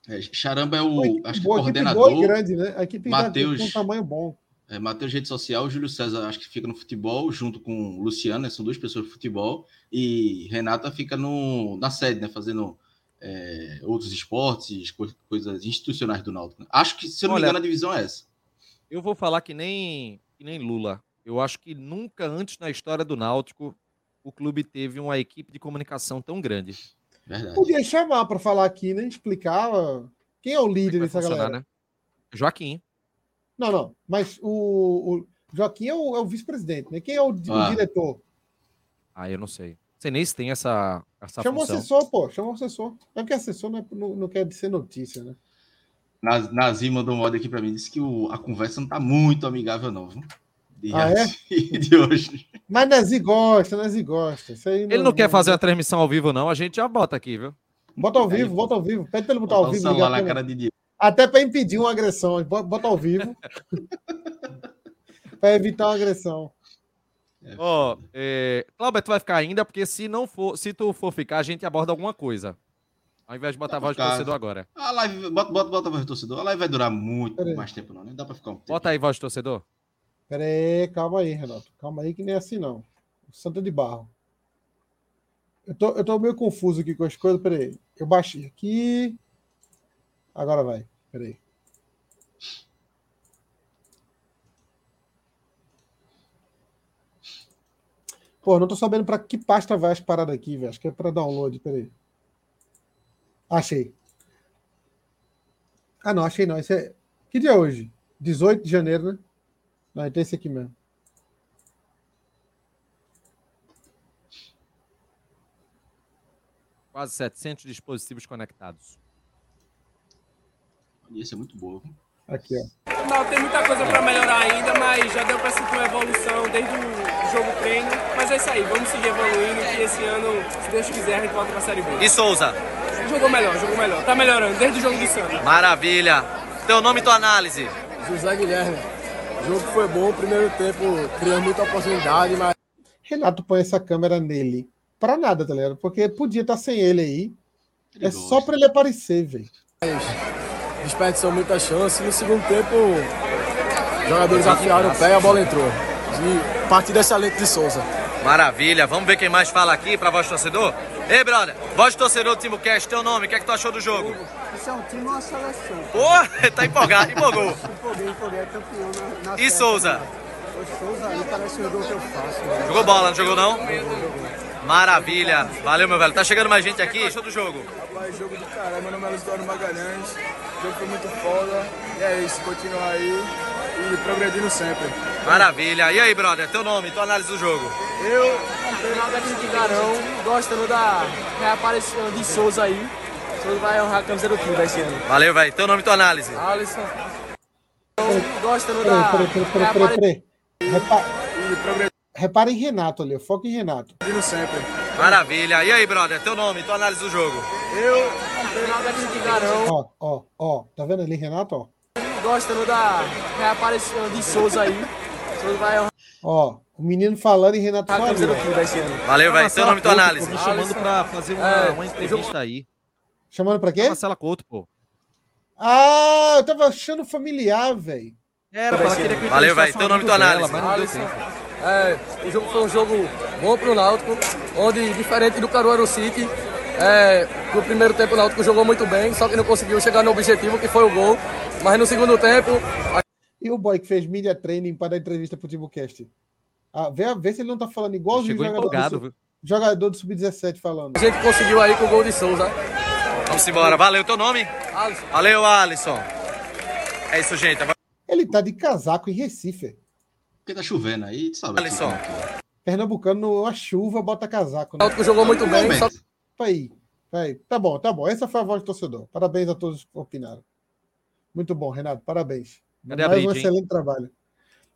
É, Charamba é o acho que boa, coordenador. Equipe boa grande, né? A equipe Mateus, tem um tamanho bom. É, Matheus Rede Social, Júlio César acho que fica no futebol, junto com Luciano, né? são duas pessoas de futebol, e Renata fica no, na sede, né? Fazendo é, outros esportes, coisas institucionais do Náutico. Né? Acho que, se eu não Olha, me engano, a divisão é essa. Eu vou falar que nem, que nem Lula. Eu acho que nunca antes na história do Náutico o clube teve uma equipe de comunicação tão grande. Verdade. Podia chamar para falar aqui, né? Explicar quem é o líder é dessa galera. Né? Joaquim. Não, não. Mas o, o Joaquim é o, é o vice-presidente, né? Quem é o, ah. o, diretor? Ah, eu não sei. Você nem se tem essa, essa Chama função. o assessor, pô. Chama o assessor. É porque assessor não, é, não, não quer ser notícia, né? Nazir mandou um modo aqui para mim, disse que o, a conversa não tá muito amigável, não. Viu? De, ah, é? de hoje. Mas Nazi gosta, Nazi gosta. Não, Ele não, quer fazer a transmissão ao vivo, não. A gente já bota aqui, viu? Bota ao vivo, bota ao vivo. Pede para ele botar ao vivo. Na cara de Até para impedir uma agressão. Bota ao vivo. para evitar uma agressão. Ó, oh, é... Cláudio, tu vai ficar ainda, porque se não for, se tu for ficar, a gente aborda alguma coisa. Ao invés de botar a voz do torcedor agora. A live, bota, bota, bota a voz do torcedor. A live vai durar muito mais tempo, não. Nem dá para ficar um tempo. Bota aí, voz do torcedor. Pera aí, calma aí, Renato. Calma aí que nem é assim, não. Santa de Barro. Eu tô, eu tô meio confuso aqui com as coisas. Pera aí. Eu baixei aqui. Agora vai. Pera aí. Pô, não tô sabendo para que pasta vai as paradas aqui, velho. Acho que é para download. Pera aí. Achei. Ah, não, achei não. Esse é... Que dia é hoje? 18 de janeiro, né? Não, então esse aqui mesmo. Quase 700 dispositivos conectados. Isso é muito boa. Aqui, ó. Não, tem muita coisa para melhorar ainda, mas já deu para sentir uma evolução desde o jogo treino. Mas é isso aí, vamos seguir evoluindo que esse ano, se Deus quiser, a gente volta para a Série B. E Souza? Jogou melhor, jogou melhor. Tá melhorando, desde o jogo do Santos. Maravilha. Teu nome e tua análise? José Guilherme. O jogo foi bom, primeiro tempo criou muita oportunidade, mas. Renato põe essa câmera nele pra nada, tá ligado? Porque podia estar tá sem ele aí. É só pra ele aparecer, velho. Desperdiçou muita chance. No segundo tempo, os jogadores afiaram o pé e a bola entrou. De partida excelente de Souza. Maravilha. Vamos ver quem mais fala aqui pra voz torcedor? Ei, brother, voz torcedor do Timo Cast, teu nome, o que é que tu achou do jogo? Isso é um time ou uma seleção? Pô, tá empolgado, empolgou. empolguei, empolguei, é campeão na, na E Souza? O Souza aí parece o jogo que eu faço. Né? Jogou bola, não jogou não? Maravilha. Valeu, meu velho. Tá chegando mais gente aqui. Achou do jogo? Rapaz, jogo do caralho. Meu nome é Luciano Magalhães. O jogo foi muito foda. E é isso, continuar aí. E progredindo sempre. Maravilha. E aí, brother, teu nome, tua análise do jogo? Eu, treinador técnico de Garão, gostando da reaparição de Souza aí. Souza vai honrar a camisa do time esse ano. Valeu, velho. Teu nome e tua análise? Alisson. Gostando da Peraí, peraí, peraí. Repa- Repara em Renato ali, foca em Renato. sempre. Maravilha. E aí, brother, teu nome, tua análise do jogo? Eu, treinador técnico de Garão, Ó, ó, ó. Tá vendo ali, Renato? Ó, gostando da reaparição de Souza aí. Souza vai ó o menino falando e Renato time esse ano. Valeu, velho. Teu nome e tua análise? Me chamando pra fazer uma, É, uma entrevista aí. Chamando pra quê? Marcela Couto, pô. Ah, eu tava achando familiar, velho. Era, ela queria que eu Valeu, velho. entrevistasse Teu nome e tua análise? dela, mas não deu tempo. É, o jogo foi um jogo bom pro Náutico, onde, diferente do Caruaru City, é, no primeiro tempo o Náutico jogou muito bem, só que não conseguiu chegar no objetivo, que foi o gol. Mas no segundo tempo, E o boy que fez media training para dar entrevista pro Timbucast? Ah, vê, vê se ele não tá falando igual Chegou empolgado, viu? jogador do Sub-17 falando. a gente conseguiu aí com o gol de Souza. Vamos embora. Valeu, teu nome? Alisson. Valeu, Alisson. É isso, gente. Ele tá de casaco em Recife. Porque tá chovendo aí, sabe. Alisson. Pernambucano, a chuva, bota casaco. O Né? Náutico jogou muito bem, só aí, tá aí. Tá bom, tá bom. Essa foi a voz do torcedor. Parabéns a todos que opinaram. Muito bom, Renato. Parabéns. Cadê Mais um brinde, hein? excelente trabalho.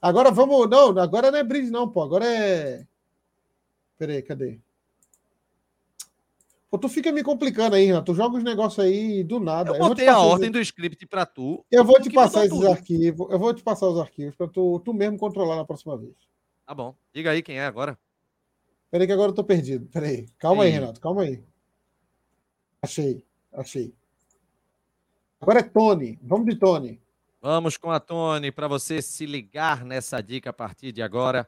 Agora vamos. Não, agora não é brinde, não, pô. Agora é. Peraí, cadê? Pô, tu fica me complicando aí, Renato. Tu joga os negócios aí do nada. Eu te botei a passar os- ordem do script pra tu. Eu vou te passar esses tudo. arquivos. Eu vou te passar os arquivos pra tu, tu mesmo controlar na próxima vez. Tá bom. Diga aí quem é agora. Peraí que agora eu tô perdido. Peraí. Calma aí, Ih. Renato. Calma aí. Achei. Achei. Agora é Tony. Vamos de Tony. Vamos com a Tony para você se ligar nessa dica a partir de agora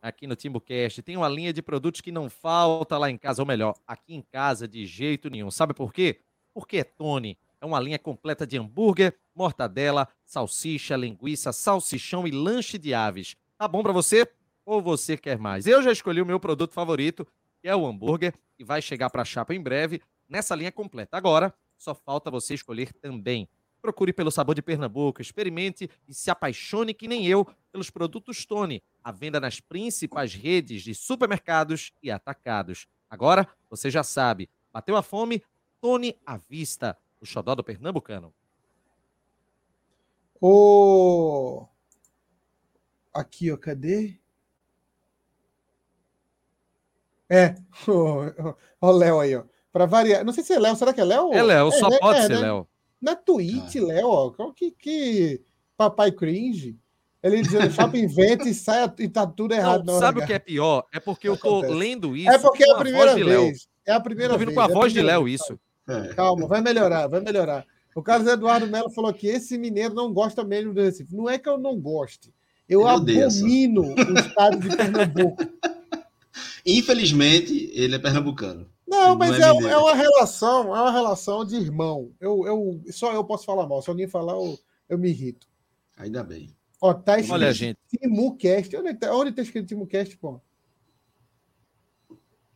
aqui no TimbuCast. Tem uma linha de produtos que não falta lá em casa, ou melhor, aqui em casa de jeito nenhum. Sabe por quê? Porque é Tony. É uma linha completa de hambúrguer, mortadela, salsicha, linguiça, salsichão e lanche de aves. Tá bom para você? Ou você quer mais? Eu já escolhi o meu produto favorito, que é o hambúrguer, e vai chegar para a chapa em breve nessa linha completa. Agora, só falta você escolher também. Procure pelo sabor de Pernambuco, experimente e se apaixone que nem eu pelos produtos Tony, à venda nas principais redes de supermercados e atacados. Agora, você já sabe, bateu a fome? Tony à vista, o xodó do pernambucano. O... Aqui, ó. Cadê? É. O Léo aí, ó. Pra variar. Não sei se é Léo. Será que é Léo? É Léo, só né? pode É, ser né? Léo. Na Twitch, Léo, ó. Que, que papai cringe. Ele dizendo shopping inventa e sai e tá tudo errado. Não, na sabe o que é pior? É porque eu tô Acontece. lendo isso É porque é a primeira de Léo. vez. É a primeira Tô ouvindo vez. com a é voz de Léo vez. isso. É. Calma, vai melhorar, vai melhorar. O Carlos Eduardo Melo falou que esse mineiro não gosta mesmo do Recife. Não é que eu não goste. Eu abomino o estado de Pernambuco. Infelizmente, ele é pernambucano. Não, Não mas é é, mineiro. é uma relação, é uma relação de irmão. Eu, eu, só eu posso falar mal. Se alguém falar, eu, eu me irrito. Ainda bem. Ó, tá escrito Olha, gente. TimuCast. Onde, tá, onde tá escrito TimuCast, pô?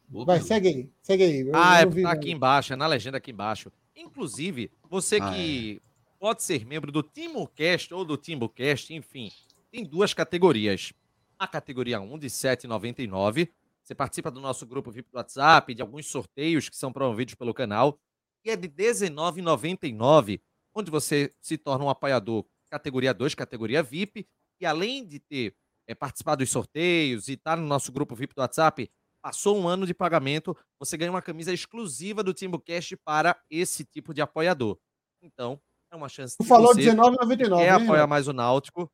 Boa Vai, pergunta. segue aí. Segue aí. Eu Ah, é, não vi, tá não. aqui embaixo, é na legenda aqui embaixo. Inclusive, você Ah, que pode ser membro do TimoCast ou do TimbuCast, enfim, tem duas categorias. A categoria 1 de R$ 7,99. Você participa do nosso grupo VIP do WhatsApp, de alguns sorteios que são promovidos pelo canal. E é de R$ 19,99, onde você se torna um apoiador categoria 2, categoria VIP. E além de ter é, participado dos sorteios e estar no nosso grupo VIP do WhatsApp, passou um ano de pagamento, você ganha uma camisa exclusiva do TimbuCast para esse tipo de apoiador. Então, é uma chance Tu falou você R$19,99. quer apoiar mais o Náutico,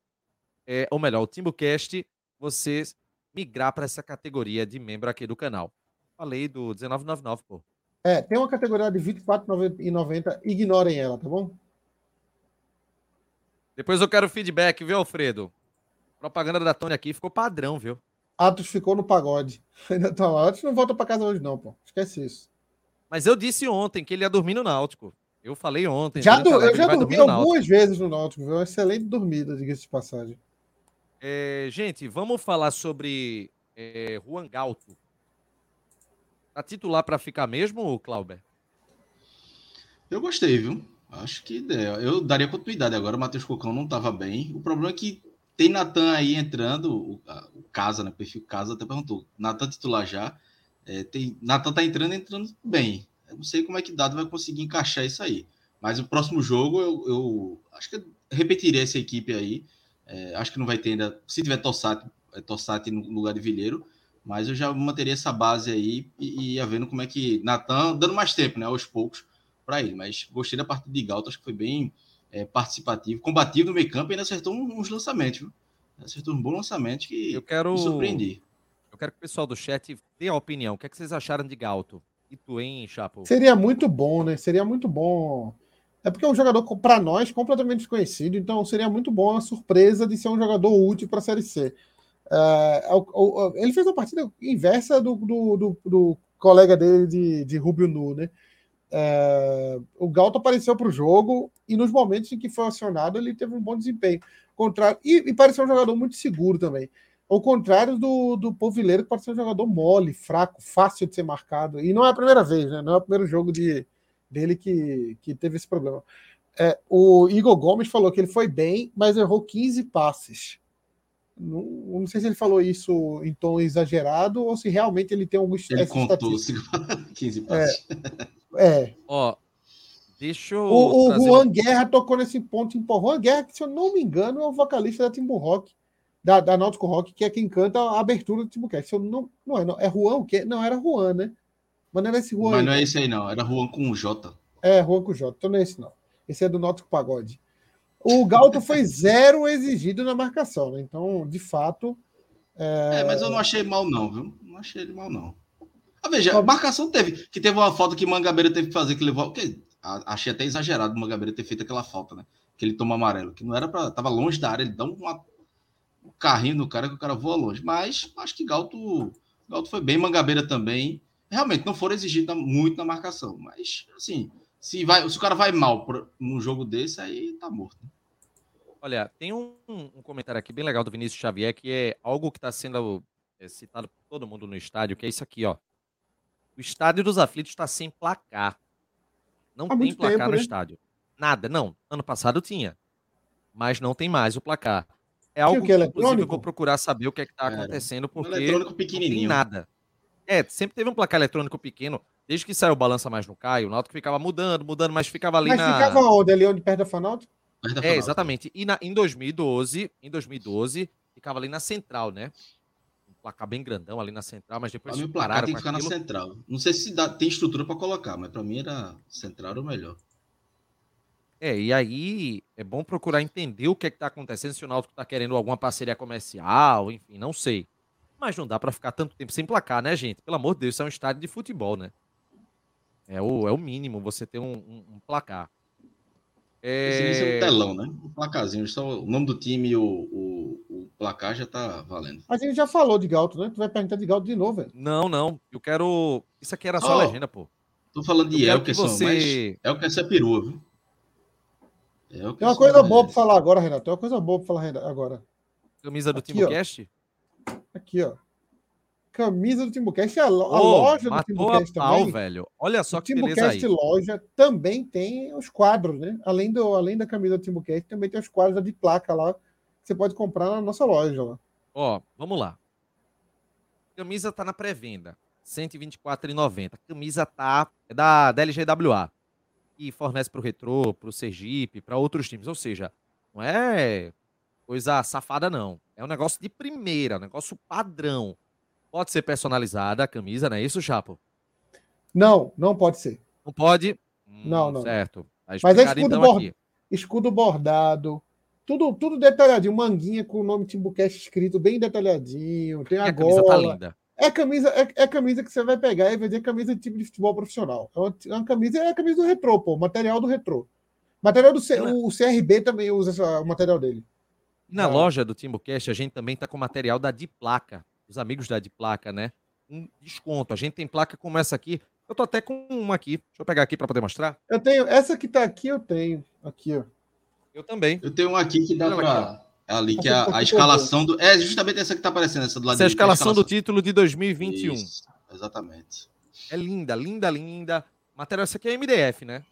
é, ou melhor, o Timbucast, você migrar para essa categoria de membro aqui do canal. Falei do 1999, pô. É, tem uma categoria de R$ 24,90. Ignorem ela, tá bom? Depois eu quero feedback, viu, Alfredo? Propaganda da Tony aqui ficou padrão, viu? Atos ficou no pagode. Ainda tá lá. Atos não volta pra casa hoje, não, pô. Esquece isso. Mas eu disse ontem que ele ia dormir no Náutico. Eu falei ontem. Já do- eu já dormi algumas vezes no Náutico, viu? Uma excelente dormida, diga-se de passagem. É, gente, vamos falar sobre é, Juan Galto. Tá titular para ficar mesmo, Clauber? Eu gostei, viu? Acho que ideia. Eu daria continuidade agora. O Matheus Cocão não estava bem. O problema é que tem Natan aí entrando, o, o Casa, né? Perfil Casa até perguntou. Natan titular já. É, tem, Natan tá entrando, entrando bem. Eu não sei como é que Dado vai conseguir encaixar isso aí. Mas o próximo jogo eu, eu acho que eu repetiria essa equipe aí. É, acho que não vai ter ainda. Se tiver Tossati, é, Tossati no lugar de Vilheiro, mas eu já manteria essa base aí e, e ia vendo como é que Natan, dando mais tempo, né? Aos poucos para ele. Mas gostei da partida de Galto, acho que foi bem é, participativo, combativo no meio campo e ainda acertou uns lançamentos. Viu? Acertou um bom lançamento que eu quero... me surpreendi. Eu quero que o pessoal do chat dê a opinião. O que, é que vocês acharam de Galto? E tu, hein, Chapo? Seria muito bom, né? Seria muito bom. É porque é um jogador, para nós, completamente desconhecido, então seria muito bom a surpresa de ser um jogador útil para a Série C. É ele fez uma partida inversa do, do, do, do colega dele de, de Rubio Nu, né? É, o Galto apareceu para o jogo e nos momentos em que foi acionado ele teve um bom desempenho. Contrário, e, e pareceu um jogador muito seguro também. Ao contrário do, do Povileiro, que pareceu um jogador mole, fraco, fácil de ser marcado. E não é a primeira vez, né? Não é o primeiro jogo de, dele que, que teve esse problema. É, o Igor Gomes falou que ele foi bem, mas errou 15 passes. Não, não, sei se ele falou isso em tom exagerado ou se realmente ele tem algum Ele contou 15 passes. É. É. Ó, deixa eu. O, o Juan uma... Guerra tocou nesse ponto. Em... Juan Guerra, que se eu não me engano, é o vocalista da Timbu Rock, da, da Náutico Rock, que é quem canta a abertura do Timbucast. Se eu não, não é, não, é Juan o quê? Não, era Juan, né? Mas não era esse Juan. Mas não é esse aí, não. Era Juan com J. É, Juan com J. Então não é esse, não. Esse é do Náutico Pagode. O Galto foi zero exigido na marcação, né? Então, de fato. É... é... mas eu não achei mal, não, viu? Não achei ele mal, não. Ah, veja, a marcação teve. Que teve uma falta que Mangabeira teve que fazer, que levou. Que, achei até exagerado o Mangabeira ter feito aquela falta, né? Que ele toma amarelo. Que não era para. Tava longe da área, ele dá uma, um carrinho no cara que o cara voa longe. Mas acho que Galto, Galto foi bem, Mangabeira também. Realmente não foram exigidos muito na marcação. Mas, assim, se, vai, se o cara vai mal num jogo desse, aí tá morto. Né? Olha, tem um, um, comentário aqui bem legal do Vinícius Xavier, que é algo que está sendo é, citado por todo mundo no estádio, que é isso aqui, ó. O estádio dos aflitos está sem placar. Não Há tem placar tempo, no né? estádio. Nada, não. Ano passado tinha. Mas não tem mais o placar. É algo que, inclusive, eu vou procurar saber o que é que está acontecendo, porque um eletrônico pequenininho. não tem nada. É, sempre teve um placar eletrônico pequeno. Desde que saiu o Balança Mais no Caio, o Náutico ficava mudando, mudando, mas ficava ali mas na... ficava onde? Ali onde perto da Fanáutico? É, exatamente. E na, em 2012, em 2012, ficava ali na Central, né? placar bem grandão ali na central, mas depois. Para mim, o placar tem que ficar aquilo. na central. Não sei se dá, tem estrutura para colocar, mas para mim era central o melhor. É, e aí é bom procurar entender o que é está acontecendo, se o Náutico está querendo alguma parceria comercial, enfim, não sei. Mas não dá para ficar tanto tempo sem placar, né, gente? Pelo amor de Deus, isso é um estádio de futebol, né? É o, é o mínimo você ter um, um, um placar. É... Esse é um telão, né? Um placarzinho. Só o nome do time e o, o, o, placar já tá valendo. A gente já falou de Galto, né? Tu vai perguntar de Galto de novo, velho. Não, não. Eu quero. Isso aqui era só oh, legenda, pô. Tô falando de Elkerson, você... mas Elkerson é perua, viu? Elkerson Tem uma coisa é... boa pra falar agora, Renato. Tem uma coisa boa pra falar agora. Camisa do aqui, Timocast? Aqui, ó camisa do Timbucast, a, a oh, loja do Timbucast também. velho. Olha só que o Timbucast loja também tem os quadros, né? Além, do, além da camisa do Timbucast, também tem os quadros de placa lá que você pode comprar na nossa loja. Ó, ó vamos lá. Camisa tá na pré-venda, R$ 124,90. Camisa tá é da, da LGWA e fornece para o Retro, para o Sergipe, para outros times. Ou seja, não é coisa safada, não. É um negócio de primeira, um negócio padrão. Pode ser personalizada a camisa, não é isso, Chapo? Não, não pode ser. Não pode? Hum, não, não. Certo. Tá Mas é escudo, então, bord... escudo bordado, tudo, tudo detalhadinho, manguinha com o nome Timbucast escrito bem detalhadinho, tem a, a camisa tá linda. É camisa, é, é camisa que você vai pegar e vai dizer camisa de time de futebol profissional. É uma, é uma camisa, é a camisa do retrô, pô, material do retrô. Material do C, o CRB também usa essa, o material dele. Na ah. loja do Timbucast, a gente também tá com material da Diplaca os amigos da de placa, né? Um desconto. A gente tem placa como essa aqui. Eu tô até com uma aqui. Deixa eu pegar aqui para poder mostrar. Eu tenho. Essa que tá aqui, eu tenho. Aqui, ó. Eu também. Eu tenho uma aqui que dá para ali, que é a, a escalação do. É justamente essa que tá aparecendo, essa do lado Essa é a escalação, a escalação do título de 2021. Isso, exatamente. É linda, linda, linda. Material, essa aqui é MDF, né?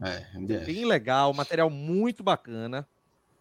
É, MDF. Bem legal, material muito bacana.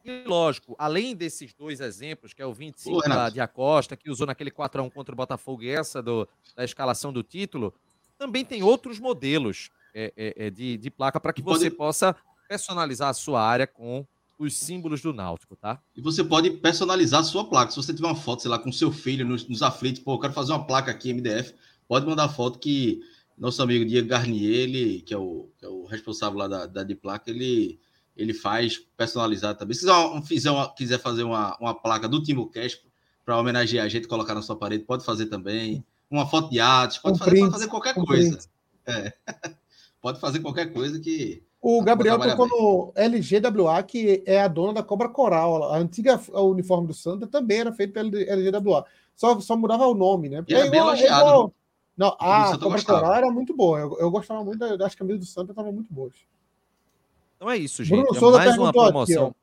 E lógico, além desses dois exemplos, que é o 25 Pô, da, de Acosta, que usou naquele 4x1 contra o Botafogo e essa do, da escalação do título, também tem outros modelos é, é, é de, de placa para que você possa personalizar a sua área com os símbolos do Náutico, tá? E você pode personalizar a sua placa. Se você tiver uma foto, sei lá, com seu filho nos, nos aflitos, pô, eu quero fazer uma placa aqui MDF, pode mandar foto que nosso amigo Diego Garnier, ele, que, é o, que é o responsável lá da, da de placa, ele ele faz personalizado também. Se fizer uma, quiser fazer uma, uma placa do Timo Cash para homenagear a gente, colocar na sua parede, pode fazer também. Uma foto de artes, pode, um fazer, print, pode fazer qualquer um coisa. É. pode fazer qualquer coisa que. O Gabriel tocou no LGWA, que é a dona da Cobra Coral. A antiga uniforme do Santa também era feito pela LGWA. Só, só mudava o nome, né? E é igual, bem elogiado. Igual... Não, a Cobra Coral era muito boa. Eu, eu gostava muito das camisas do Santa, estavam muito boas. Então é isso, gente. Bruno é mais uma promoção. Aqui,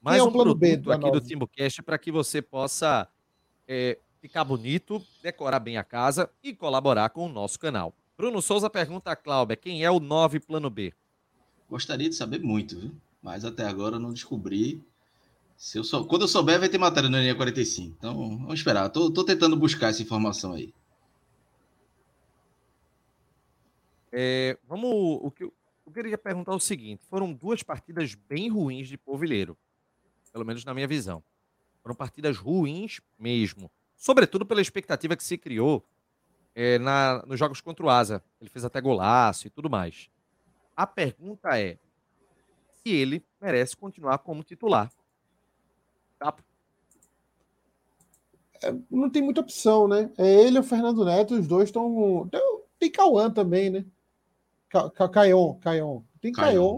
mais um produto B aqui do TimbuCast para que você possa é, ficar bonito, decorar bem a casa e colaborar com o nosso canal. Bruno Souza pergunta a Cláudia, quem é o 9 plano B? Gostaria de saber muito, viu? mas até agora não descobri. Se eu sou... Quando eu souber, vai ter matéria no ENEA 45. Então, vamos esperar. Tô, tô tentando buscar essa informação aí. É, vamos. O que, eu queria perguntar o seguinte: foram duas partidas bem ruins de Povilheiro, pelo menos na minha visão. Foram partidas ruins mesmo, sobretudo pela expectativa que se criou é, na, nos jogos contra o Asa. Ele fez até golaço e tudo mais. A pergunta é se ele merece continuar como titular. Tá? É, não tem muita opção, né? É ele e o Fernando Neto, os dois estão. Tem Cauã também, né? Caion, Caion. Tem Caion.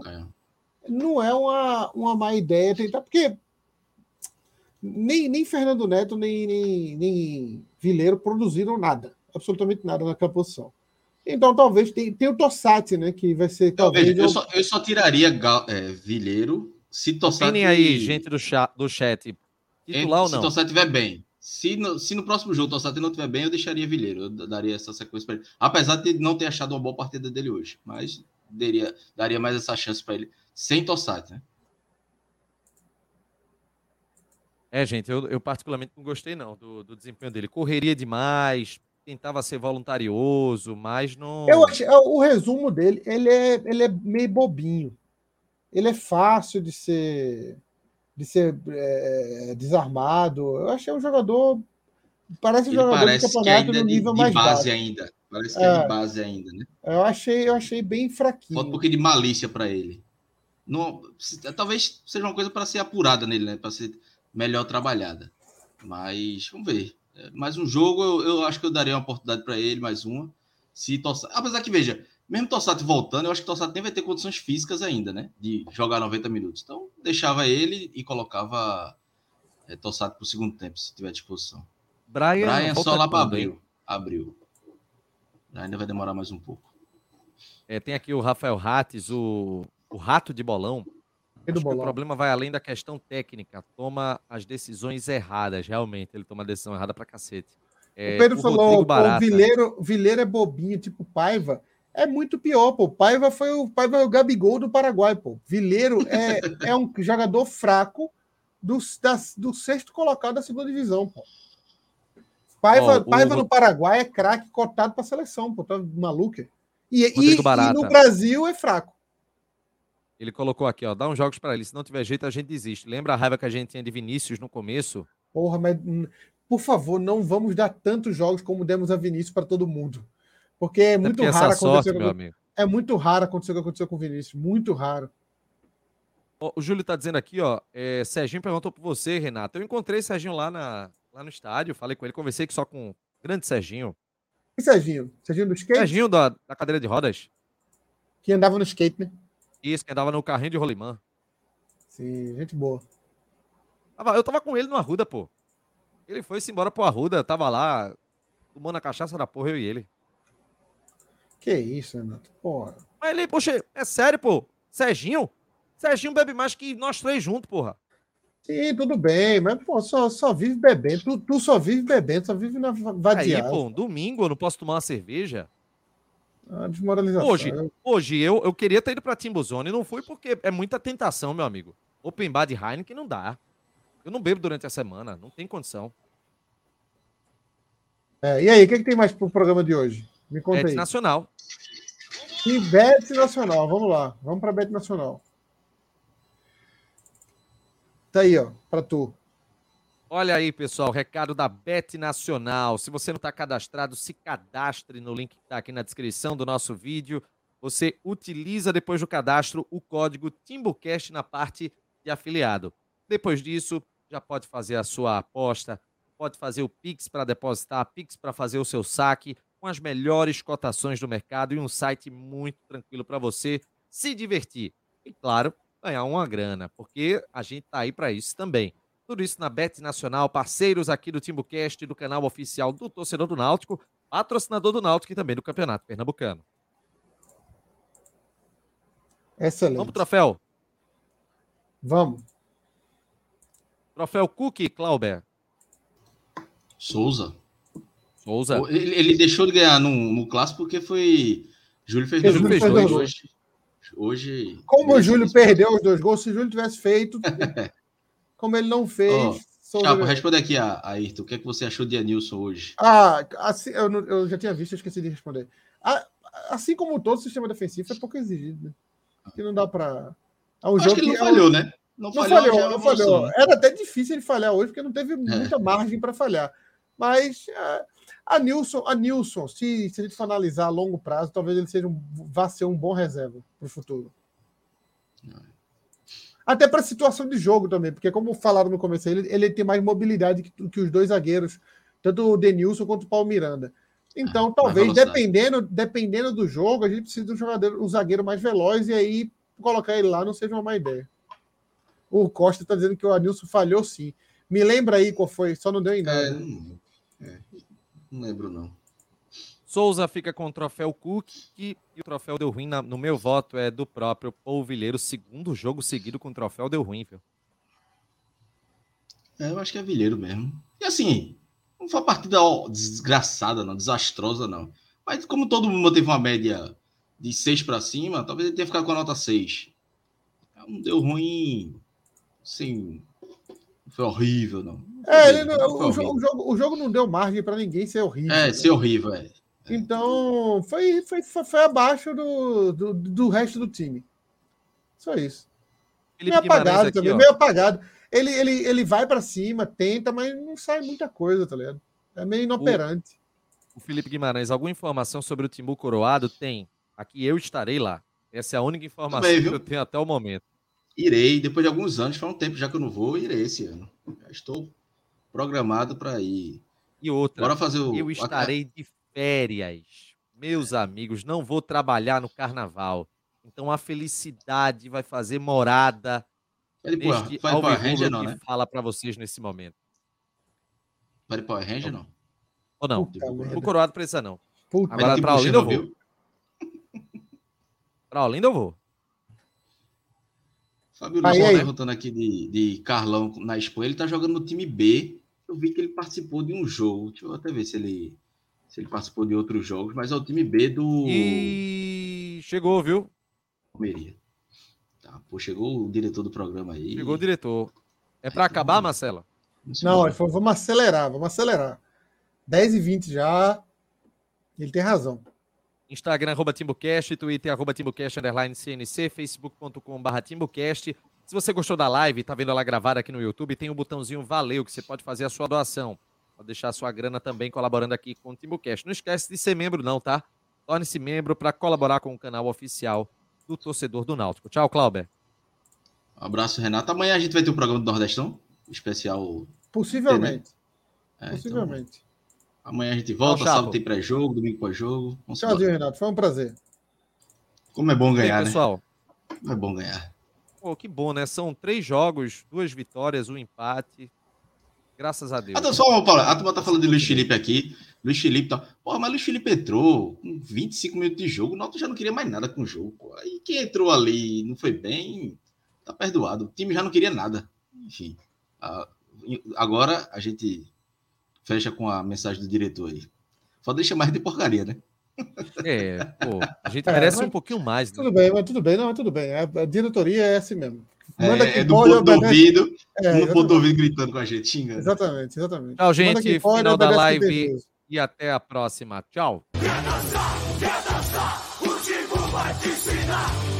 Não é uma, uma má ideia tentar, porque nem, nem Fernando Neto, nem, nem, nem Vileiro produziram nada, absolutamente nada naquela posição. Então, talvez tem, tem o Tossati, né? Que vai ser. Talvez, talvez eu, só, eu só tiraria é, Vileiro se Tossati. Opinem aí, gente do chat. Do chat. Titular ou não? Se Tossati estiver bem. Se no, se no próximo jogo o Tossati não estiver bem, eu deixaria Vilheiro. Eu daria essa sequência para ele. Apesar de não ter achado uma boa partida dele hoje. Mas daria, daria mais essa chance para ele. Sem Tossati, né? É, gente, eu, eu particularmente não gostei não do, do desempenho dele. Correria demais, tentava ser voluntarioso, mas não. Eu achei, é, o resumo dele, ele é, ele é meio bobinho. Ele é fácil de ser de ser é, desarmado. Eu achei um jogador. Parece um jogador parece de campeonato no nível de, mais base baixo. ainda. Parece que é, é de base ainda, né? Eu achei, eu achei bem fraquinho. Falta um pouquinho de malícia para ele. Não, talvez seja uma coisa para ser apurada nele, né? Para ser melhor trabalhada. Mas vamos ver. É, mais um jogo, eu, eu acho que eu daria uma oportunidade para ele, mais uma. Se torcer. Apesar que, veja, mesmo Tossati voltando, eu acho que Tossati nem vai ter condições físicas ainda, né? De jogar 90 minutos. Então, deixava ele e colocava é, Tossati para o segundo tempo, se tiver disposição. Brian, Brian só lá para abril. Abril. Ainda vai demorar mais um pouco. É, tem aqui o Rafael Rates, o, o rato de bolão. bolão. o problema vai além da questão técnica. Toma as decisões erradas, realmente. Ele toma a decisão errada para cacete. É, o Pedro o falou: o Vileiro, Vileiro é bobinho, tipo Paiva é muito pior, pô. Paiva foi o Paiva é o Gabigol do Paraguai, pô. Vileiro é, é um jogador fraco do, da, do sexto colocado da segunda divisão, pô. Paiva, oh, Paiva o... no Paraguai é craque cotado para seleção, pô. Tá maluco? E, e, e, no Brasil é fraco. Ele colocou aqui, ó, dá uns jogos para ele. Se não tiver jeito, a gente desiste. Lembra a raiva que a gente tinha de Vinícius no começo? Porra, mas hum, por favor, não vamos dar tantos jogos como demos a Vinícius para todo mundo. Porque é muito Até raro acontecer. Sorte, amigo. É muito raro acontecer o que aconteceu com o Vinícius. Muito raro. O Júlio está dizendo aqui, ó. É, Serginho perguntou por você, Renato. Eu encontrei Serginho lá, na, lá no estádio, falei com ele, conversei só com o grande Serginho. E Serginho? Serginho do skate? Serginho da, da cadeira de rodas. Que andava no skate, né? Isso, que andava no carrinho de rolimã. Sim, gente boa. Eu tava com ele no Arruda, pô. Ele foi-se embora pro Arruda, tava lá, tomando a cachaça da porra, eu e ele. Que isso, Renato? Porra. Mas ele, poxa, é sério, pô. Serginho? Serginho bebe mais que nós três juntos, porra. Sim, tudo bem, mas pô, só, só vive bebendo. Tu, tu só vive bebendo, só vive na vadiada. Aí, pô, domingo eu não posso tomar uma cerveja. Ah, desmoralização. Hoje, hoje eu, eu queria ter ido pra Timbuzone e não fui porque é muita tentação, meu amigo. Open bar de Heineken não dá. Eu não bebo durante a semana, não tem condição. É, e aí, o que, é que, tem mais pro programa de hoje? Me conta Bet aí. Nacional. E Bet Nacional, vamos lá. Vamos para Bet Nacional. Tá aí, ó, para tu. Olha aí, pessoal, recado da Bet Nacional. Se você não está cadastrado, se cadastre no link que está aqui na descrição do nosso vídeo. Você utiliza depois do cadastro o código TimbuCast na parte de afiliado. Depois disso, já pode fazer a sua aposta, pode fazer o Pix para depositar, Pix para fazer o seu saque, com as melhores cotações do mercado e um site muito tranquilo para você se divertir. E, claro, ganhar uma grana, porque a gente tá aí para isso também. Tudo isso na Bet Nacional, parceiros aqui do TimbuCast, do canal oficial do Torcedor do Náutico, patrocinador do Náutico e também do Campeonato Pernambucano. Excelente. Vamos troféu? Vamos. Troféu Cook, Clauber. Souza. Souza. Ele, ele, deixou de ganhar no, no clássico porque foi. Júlio fez dois gols hoje. Hoje. Como o Júlio perdeu os dois gols, se o Júlio tivesse feito, como ele não fez. Oh, Chapo, responde aqui a, Ayrton. O que, é que você achou de Anilson hoje? Ah, assim, eu, eu já tinha visto, eu esqueci de responder. Ah, assim como todo sistema defensivo, é pouco exigido, né? Que não dá para. É um jogo que ele não que falhou, é um... né? Não, não falhou, falhou, não falhou. Era até difícil ele falhar hoje, porque não teve é. muita é. margem para falhar. Mas é, a Nilson, a Nilson se, se a gente for analisar a longo prazo, talvez ele seja um, vá ser um bom reserva para o futuro. Até para a situação de jogo também, porque como falaram no começo, ele, ele tem mais mobilidade que, que os dois zagueiros, tanto o Denilson quanto o Paulo Miranda. Então, ah, talvez, dependendo, dependendo do jogo, a gente precisa de um jogador, um zagueiro mais veloz, e aí colocar ele lá não seja uma má ideia. O Costa está dizendo que o Anilson falhou sim. Me lembra aí qual foi, só não deu em nada. É, é, não lembro, não. Souza fica com o troféu Cook e o troféu deu ruim, na, no meu voto, é do próprio Polvilheiro. Segundo jogo seguido com o troféu deu ruim, viu? É, eu acho que é Vilheiro mesmo. E assim, não foi uma partida ó, desgraçada, não, desastrosa, não. Mas como todo mundo teve uma média de 6 para cima, talvez ele tenha ficado com a nota 6. Não deu ruim, assim, foi horrível, não. É, ele não, o, jogo, o, jogo, o, jogo, não deu margem para ninguém ser horrível. É, né? ser horrível, é. Então, foi, foi, foi, foi abaixo do, do, do, resto do time. Só isso. Felipe meio apagado aqui, também, ó. meio apagado. Ele, ele, ele vai para cima, tenta, mas não sai muita coisa, tá ligado? É meio inoperante. O, o Felipe Guimarães, alguma informação sobre o Timbu Coroado? Tem. Aqui eu estarei lá. Essa é a única informação Também, que eu tenho até o momento. Irei, depois de alguns anos, faz um tempo já que eu não vou, irei esse ano. Já estou programado para ir. E outra, Bora fazer o... eu estarei de férias. Meus amigos, não vou trabalhar no carnaval. Então a felicidade vai fazer morada vai neste vai Power Ranger, não, né? fala para vocês nesse momento. Vai de Power Ranger, não? Ou não? o Coroado precisa não. Puta, Agora para Olinda eu vou. Para Olinda eu vou. Fábio Luz perguntando aqui de, de Carlão na Espanha. Ele tá jogando no time B. Eu vi que ele participou de um jogo. Deixa eu até ver se ele se ele participou de outros jogos, mas é o time B do. E chegou, viu? Palmeiras. Tá, pô, chegou o diretor do programa aí. Chegou o diretor. É para acabar, Marcela? Não, ele falou, vamos acelerar, vamos acelerar. 10 e 20 já. Ele tem razão. Instagram, arroba TimbuCast, Twitter, arroba TimbuCast, underline CNC, facebook.com barra TimbuCast. Se você gostou da live, tá vendo ela gravada aqui no YouTube, tem o um botãozinho Valeu, que você pode fazer a sua doação. Pode deixar a sua grana também colaborando aqui com o TimbuCast. Não esquece de ser membro não, tá? Torne-se membro para colaborar com o canal oficial do Torcedor do Náutico. Tchau, Clauber. Um abraço, Renato. Amanhã a gente vai ter um programa do Nordestão, especial. Possivelmente. Né? É, Possivelmente. Então, amanhã a gente volta, sábado tem pré-jogo, domingo pós-jogo. Tchauzinho, Renato. Foi um prazer. Como é bom ganhar, aí, pessoal? né? Como é bom ganhar. Pô, que bom, né? São três jogos, duas vitórias, um empate. Graças a Deus. Ah, Paulo, a turma tá falando de Luiz Felipe aqui. Luiz Felipe tá. Pô, mas Luiz Felipe entrou com 25 minutos de jogo. O Náutico já não queria mais nada com o jogo. Pô. Aí quem entrou ali não foi bem, tá perdoado. O time já não queria nada. Enfim. Agora a gente fecha com a mensagem do diretor aí. Só deixa mais de porcaria, né? É, pô, a gente é, merece um pouquinho mais. Né? Tudo bem, mas tudo bem, não, tudo bem. A, a diretoria é assim mesmo. Manda é, é do ponto do ouvido, é, no ponto do ouvido gritando com a gente, xingando. Exatamente, exatamente. Tchau, gente. Pode, final da live e até a próxima. Tchau. Quer dançar, quer dançar, o vai te ensinar.